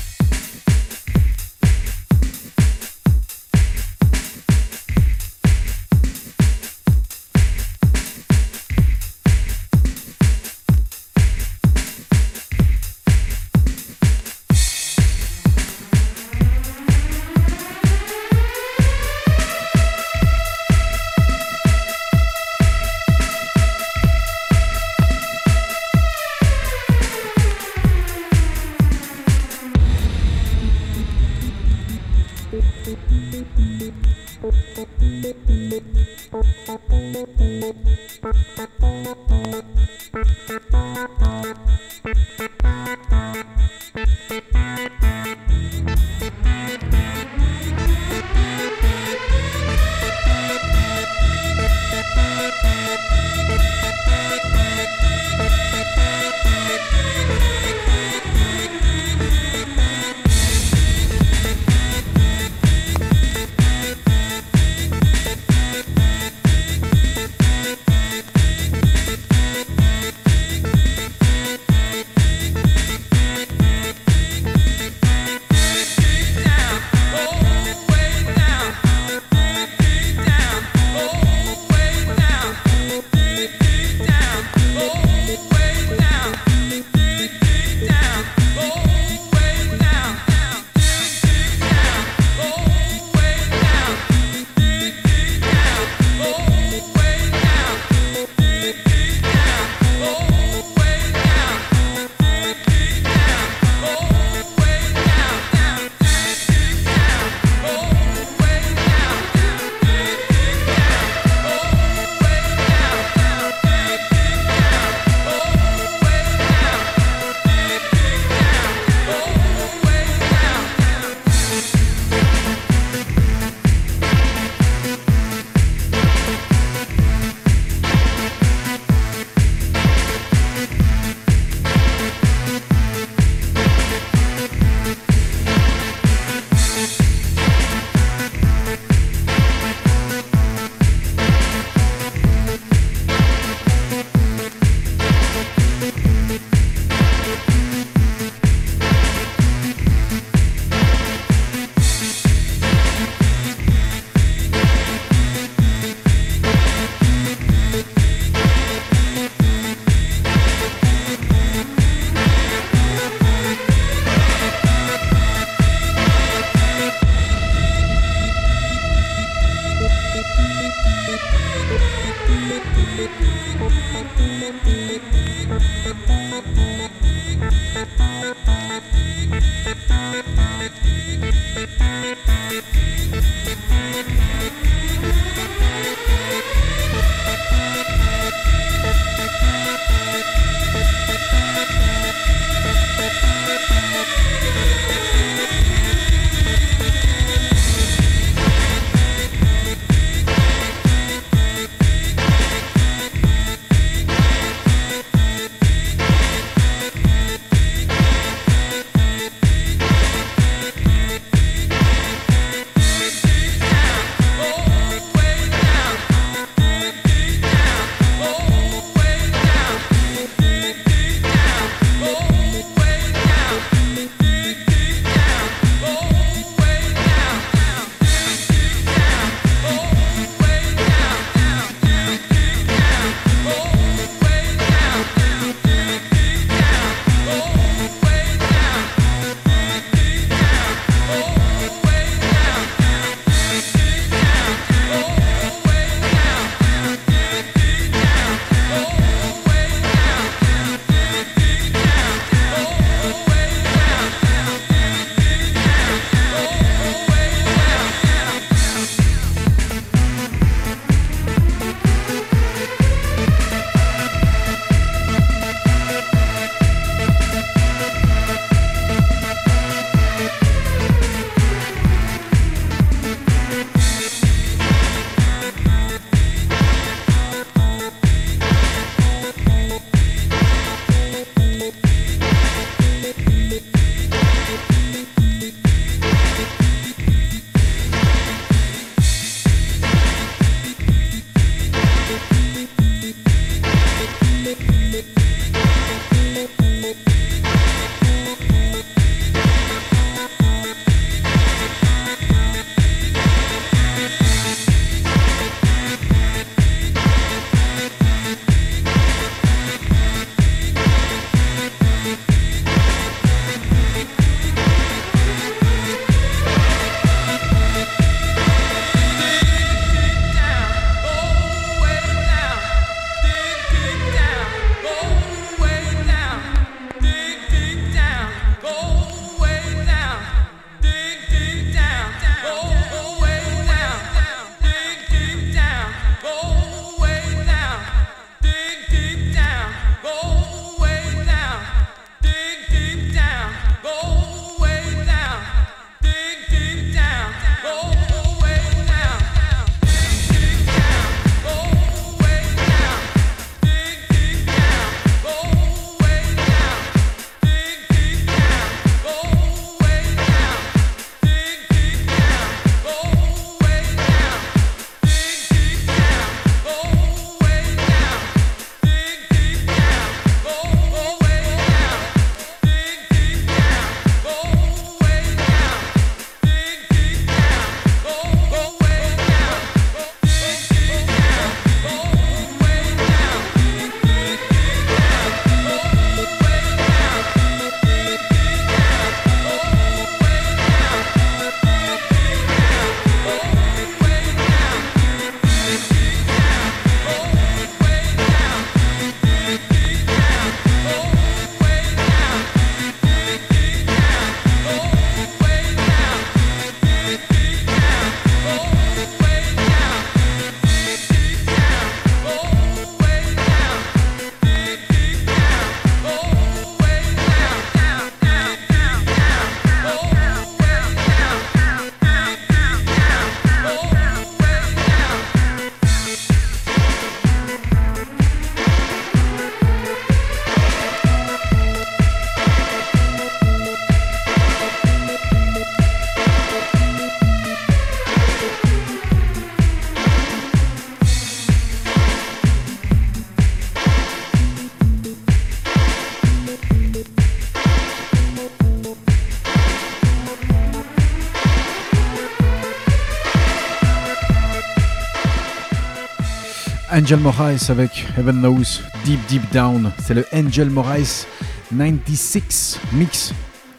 Angel Moraes avec Heaven Knows Deep Deep Down. C'est le Angel Moraes 96 mix,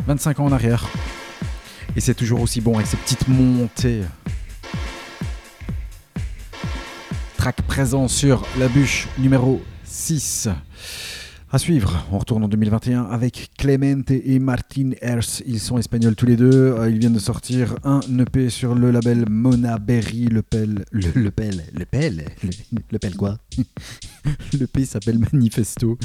25 ans en arrière. Et c'est toujours aussi bon avec ses petites montées. Track présent sur la bûche numéro 6. À suivre, on retourne en 2021 avec Clemente et Martin Hers. Ils sont espagnols tous les deux. Euh, ils viennent de sortir un EP sur le label Mona Berry. Le pel. Le, le pel. Le pel. Le, pel quoi? L'EP s'appelle Manifesto.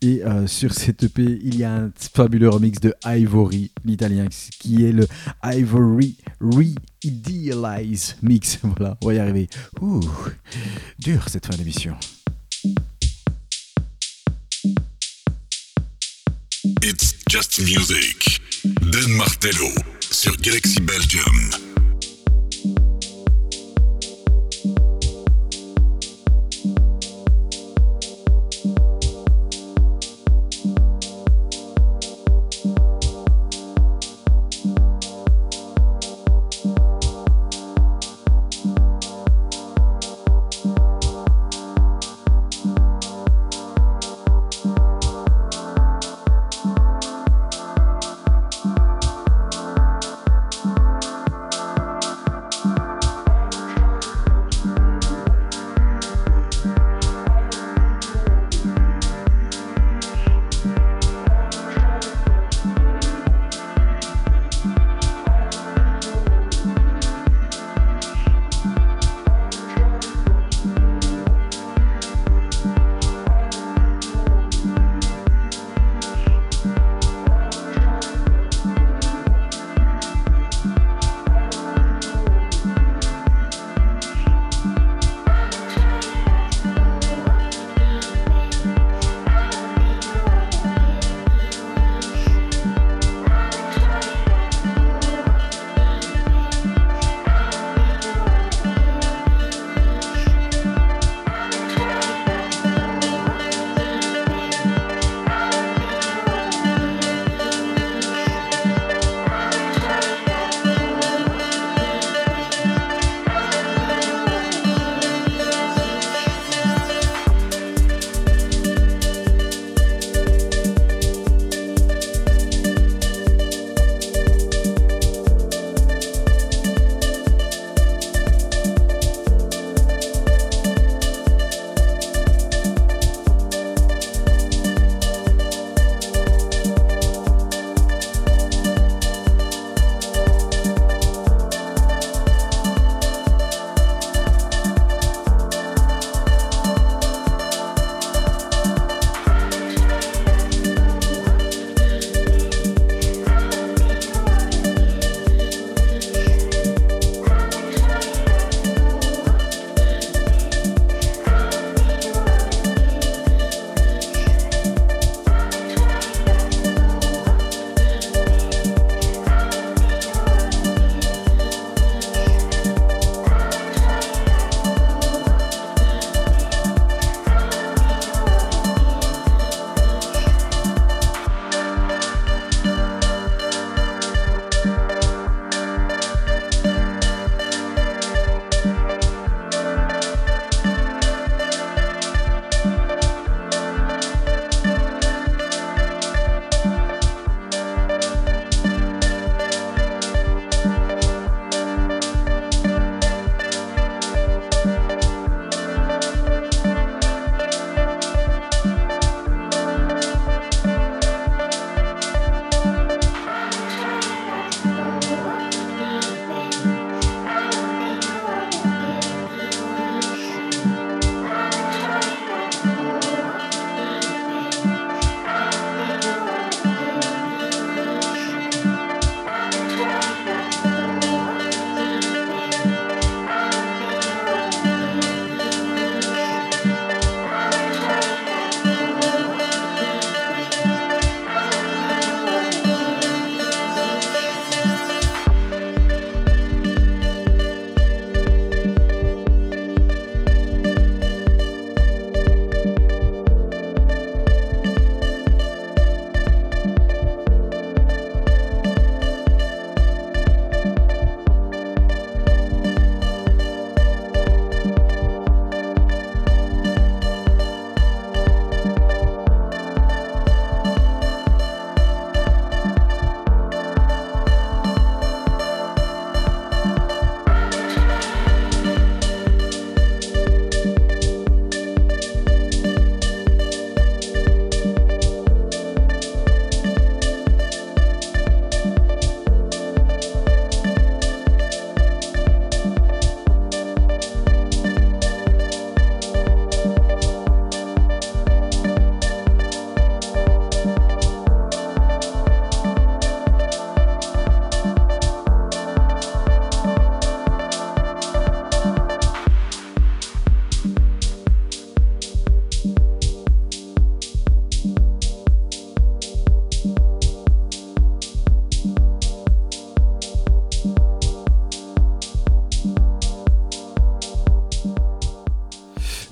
Et euh, sur cet EP, il y a un fabuleux remix de Ivory, l'italien, qui est le Ivory Re-Idealize Mix. Voilà, on va y arriver. Ouh, dur cette fin d'émission. It's just music. Dan Martello sur Galaxy Belgium.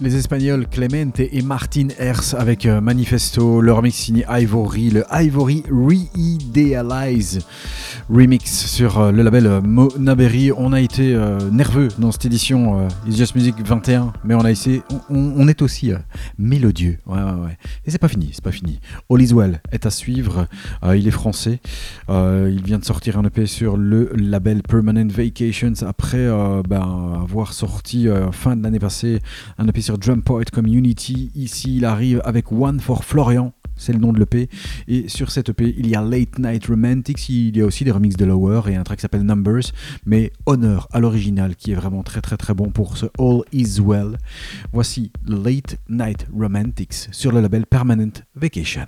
Les Espagnols Clemente et Martin Hers avec euh, Manifesto, leur mix signé Ivory, le Ivory Re-Idealize remix sur euh, le label euh, Monaberry. On a été nerveux dans cette édition It's Just Music 21, mais on a essayé, on, est aussi mélodieux. Ouais, ouais, ouais. Et c'est pas fini, c'est pas fini. All is Well est à suivre. il est français. il vient de sortir un EP sur le label Permanent Vacations après ben, avoir sorti fin de l'année passée un EP sur Drum Poet Community. Ici, il arrive avec One for Florian, c'est le nom de l'EP. Et sur cette EP, il y a Late Night Romantics, il y a aussi des remixes de Lower et un track qui s'appelle Numbers, mais honneur à l'original qui est vraiment très très très bon pour ce All Is Well. Voici Late Night Romantics sur le label Permanent Vacation.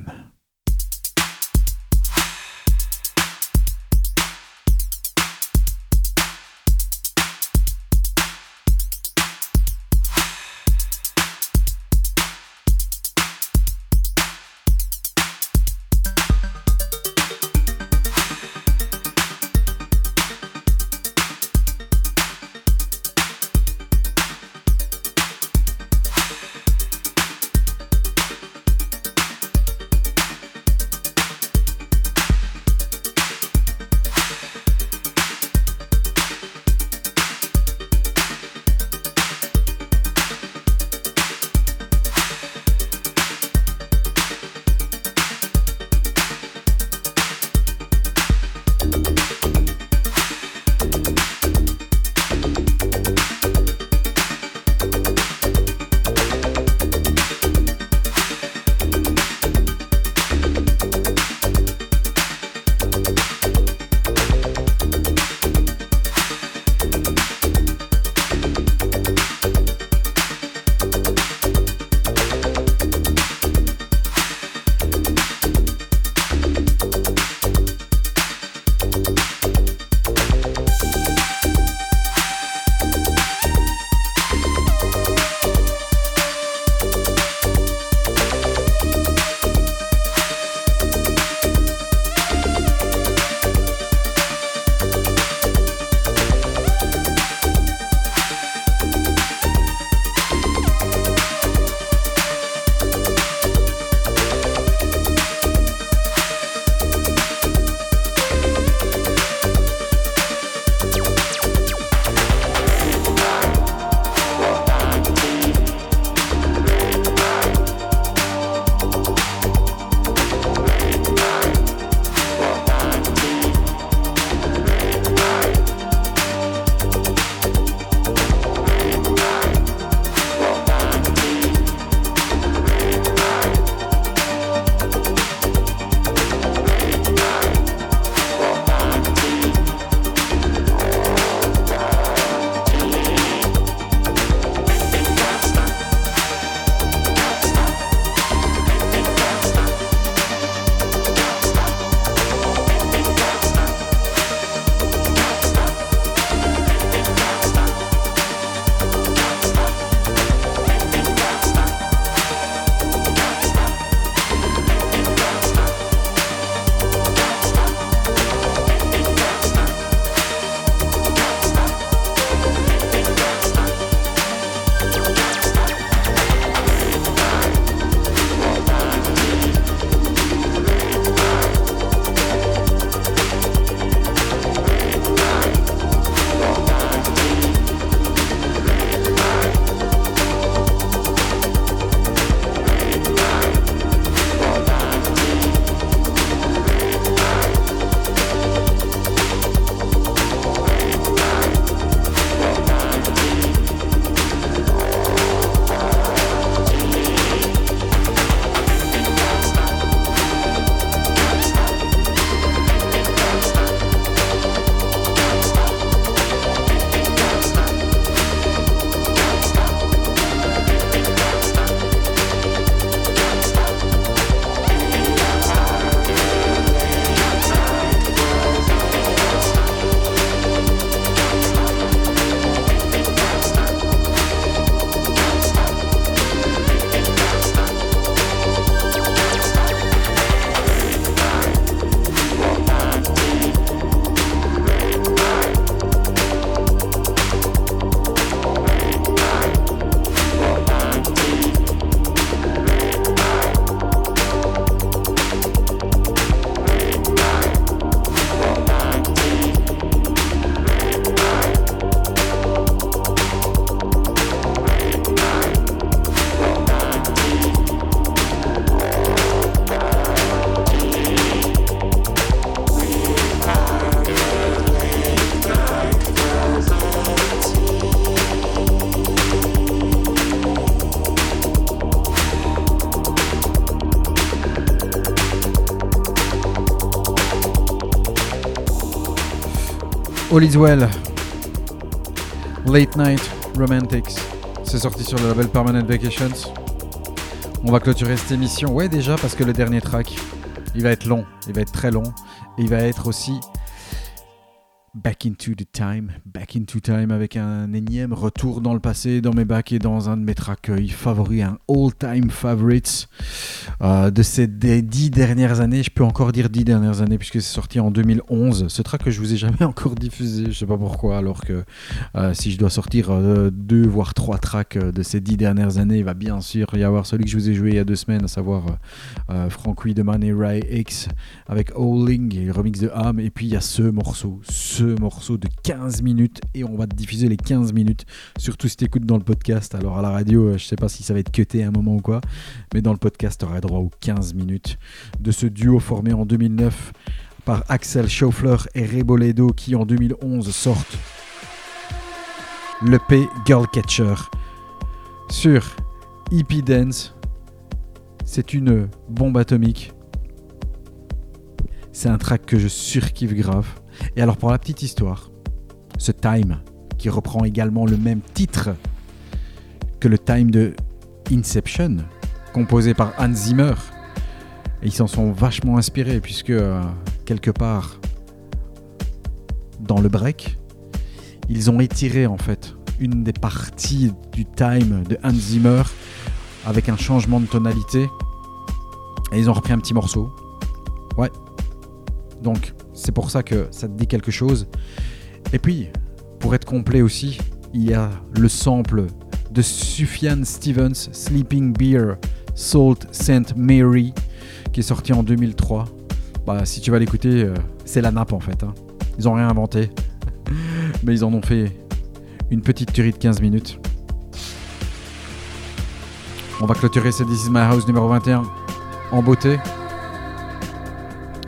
All is well. Late Night Romantics. C'est sorti sur le label Permanent Vacations. On va clôturer cette émission. Ouais, déjà, parce que le dernier track, il va être long. Il va être très long. Et il va être aussi Back into the Time, Back into Time avec un énième retour dans le passé, dans mes bacs et dans un de mes tracks favoris, un all-time favorites euh, de ces dix dernières années. Je peux encore dire dix dernières années puisque c'est sorti en 2011. Ce track que je vous ai jamais encore diffusé, je sais pas pourquoi, alors que euh, si je dois sortir euh, deux voire trois tracks de ces dix dernières années, il va bien sûr y avoir celui que je vous ai joué il y a deux semaines, à savoir Frank Wiedemann et Ray X avec Howling et remix de Ham. Et puis il y a ce morceau, ce morceau de 15 minutes et on va te diffuser les 15 minutes, surtout si tu écoutes dans le podcast. Alors à la radio, euh, je sais pas si ça va être cuté à un moment ou quoi, mais dans le podcast, tu auras droit aux 15 minutes de ce duo formé en 2009 par Axel Schaufler et Reboledo qui en 2011 sortent le P Girl Catcher sur Hippie Dance. C'est une bombe atomique. C'est un track que je surkiffe grave. Et alors pour la petite histoire, ce Time, qui reprend également le même titre que le Time de Inception, composé par Hans Zimmer, ils s'en sont vachement inspirés puisque euh, quelque part dans le break, ils ont étiré en fait une des parties du time de Hans Zimmer avec un changement de tonalité et ils ont repris un petit morceau. Ouais. Donc c'est pour ça que ça te dit quelque chose. Et puis, pour être complet aussi, il y a le sample de Sufjan Stevens, Sleeping Beer, Salt St. Mary, qui est sorti en 2003. Bah, si tu vas l'écouter, euh, c'est la nappe en fait. Hein. Ils ont rien inventé, mais ils en ont fait une petite tuerie de 15 minutes. On va clôturer ce This Is My House numéro 21 en beauté.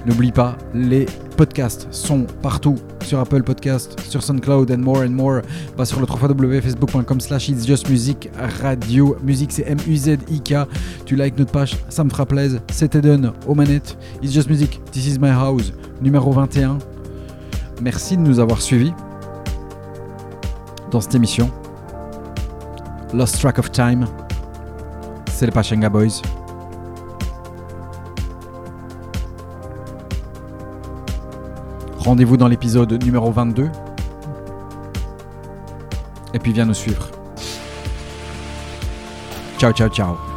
N'oublie pas, les podcasts sont partout sur Apple Podcast, sur SoundCloud and more and more. Va sur le www.facebook.com slash It's Just Music Radio. Musique c'est M-U-Z-I-K. Tu likes notre page, ça me fera plaisir. C'est Eden aux manettes. It's Just Music, This is my house, numéro 21. Merci de nous avoir suivis dans cette émission. Lost Track of Time. C'est le Pachenga Boys. Rendez-vous dans l'épisode numéro 22. Et puis viens nous suivre. Ciao, ciao, ciao.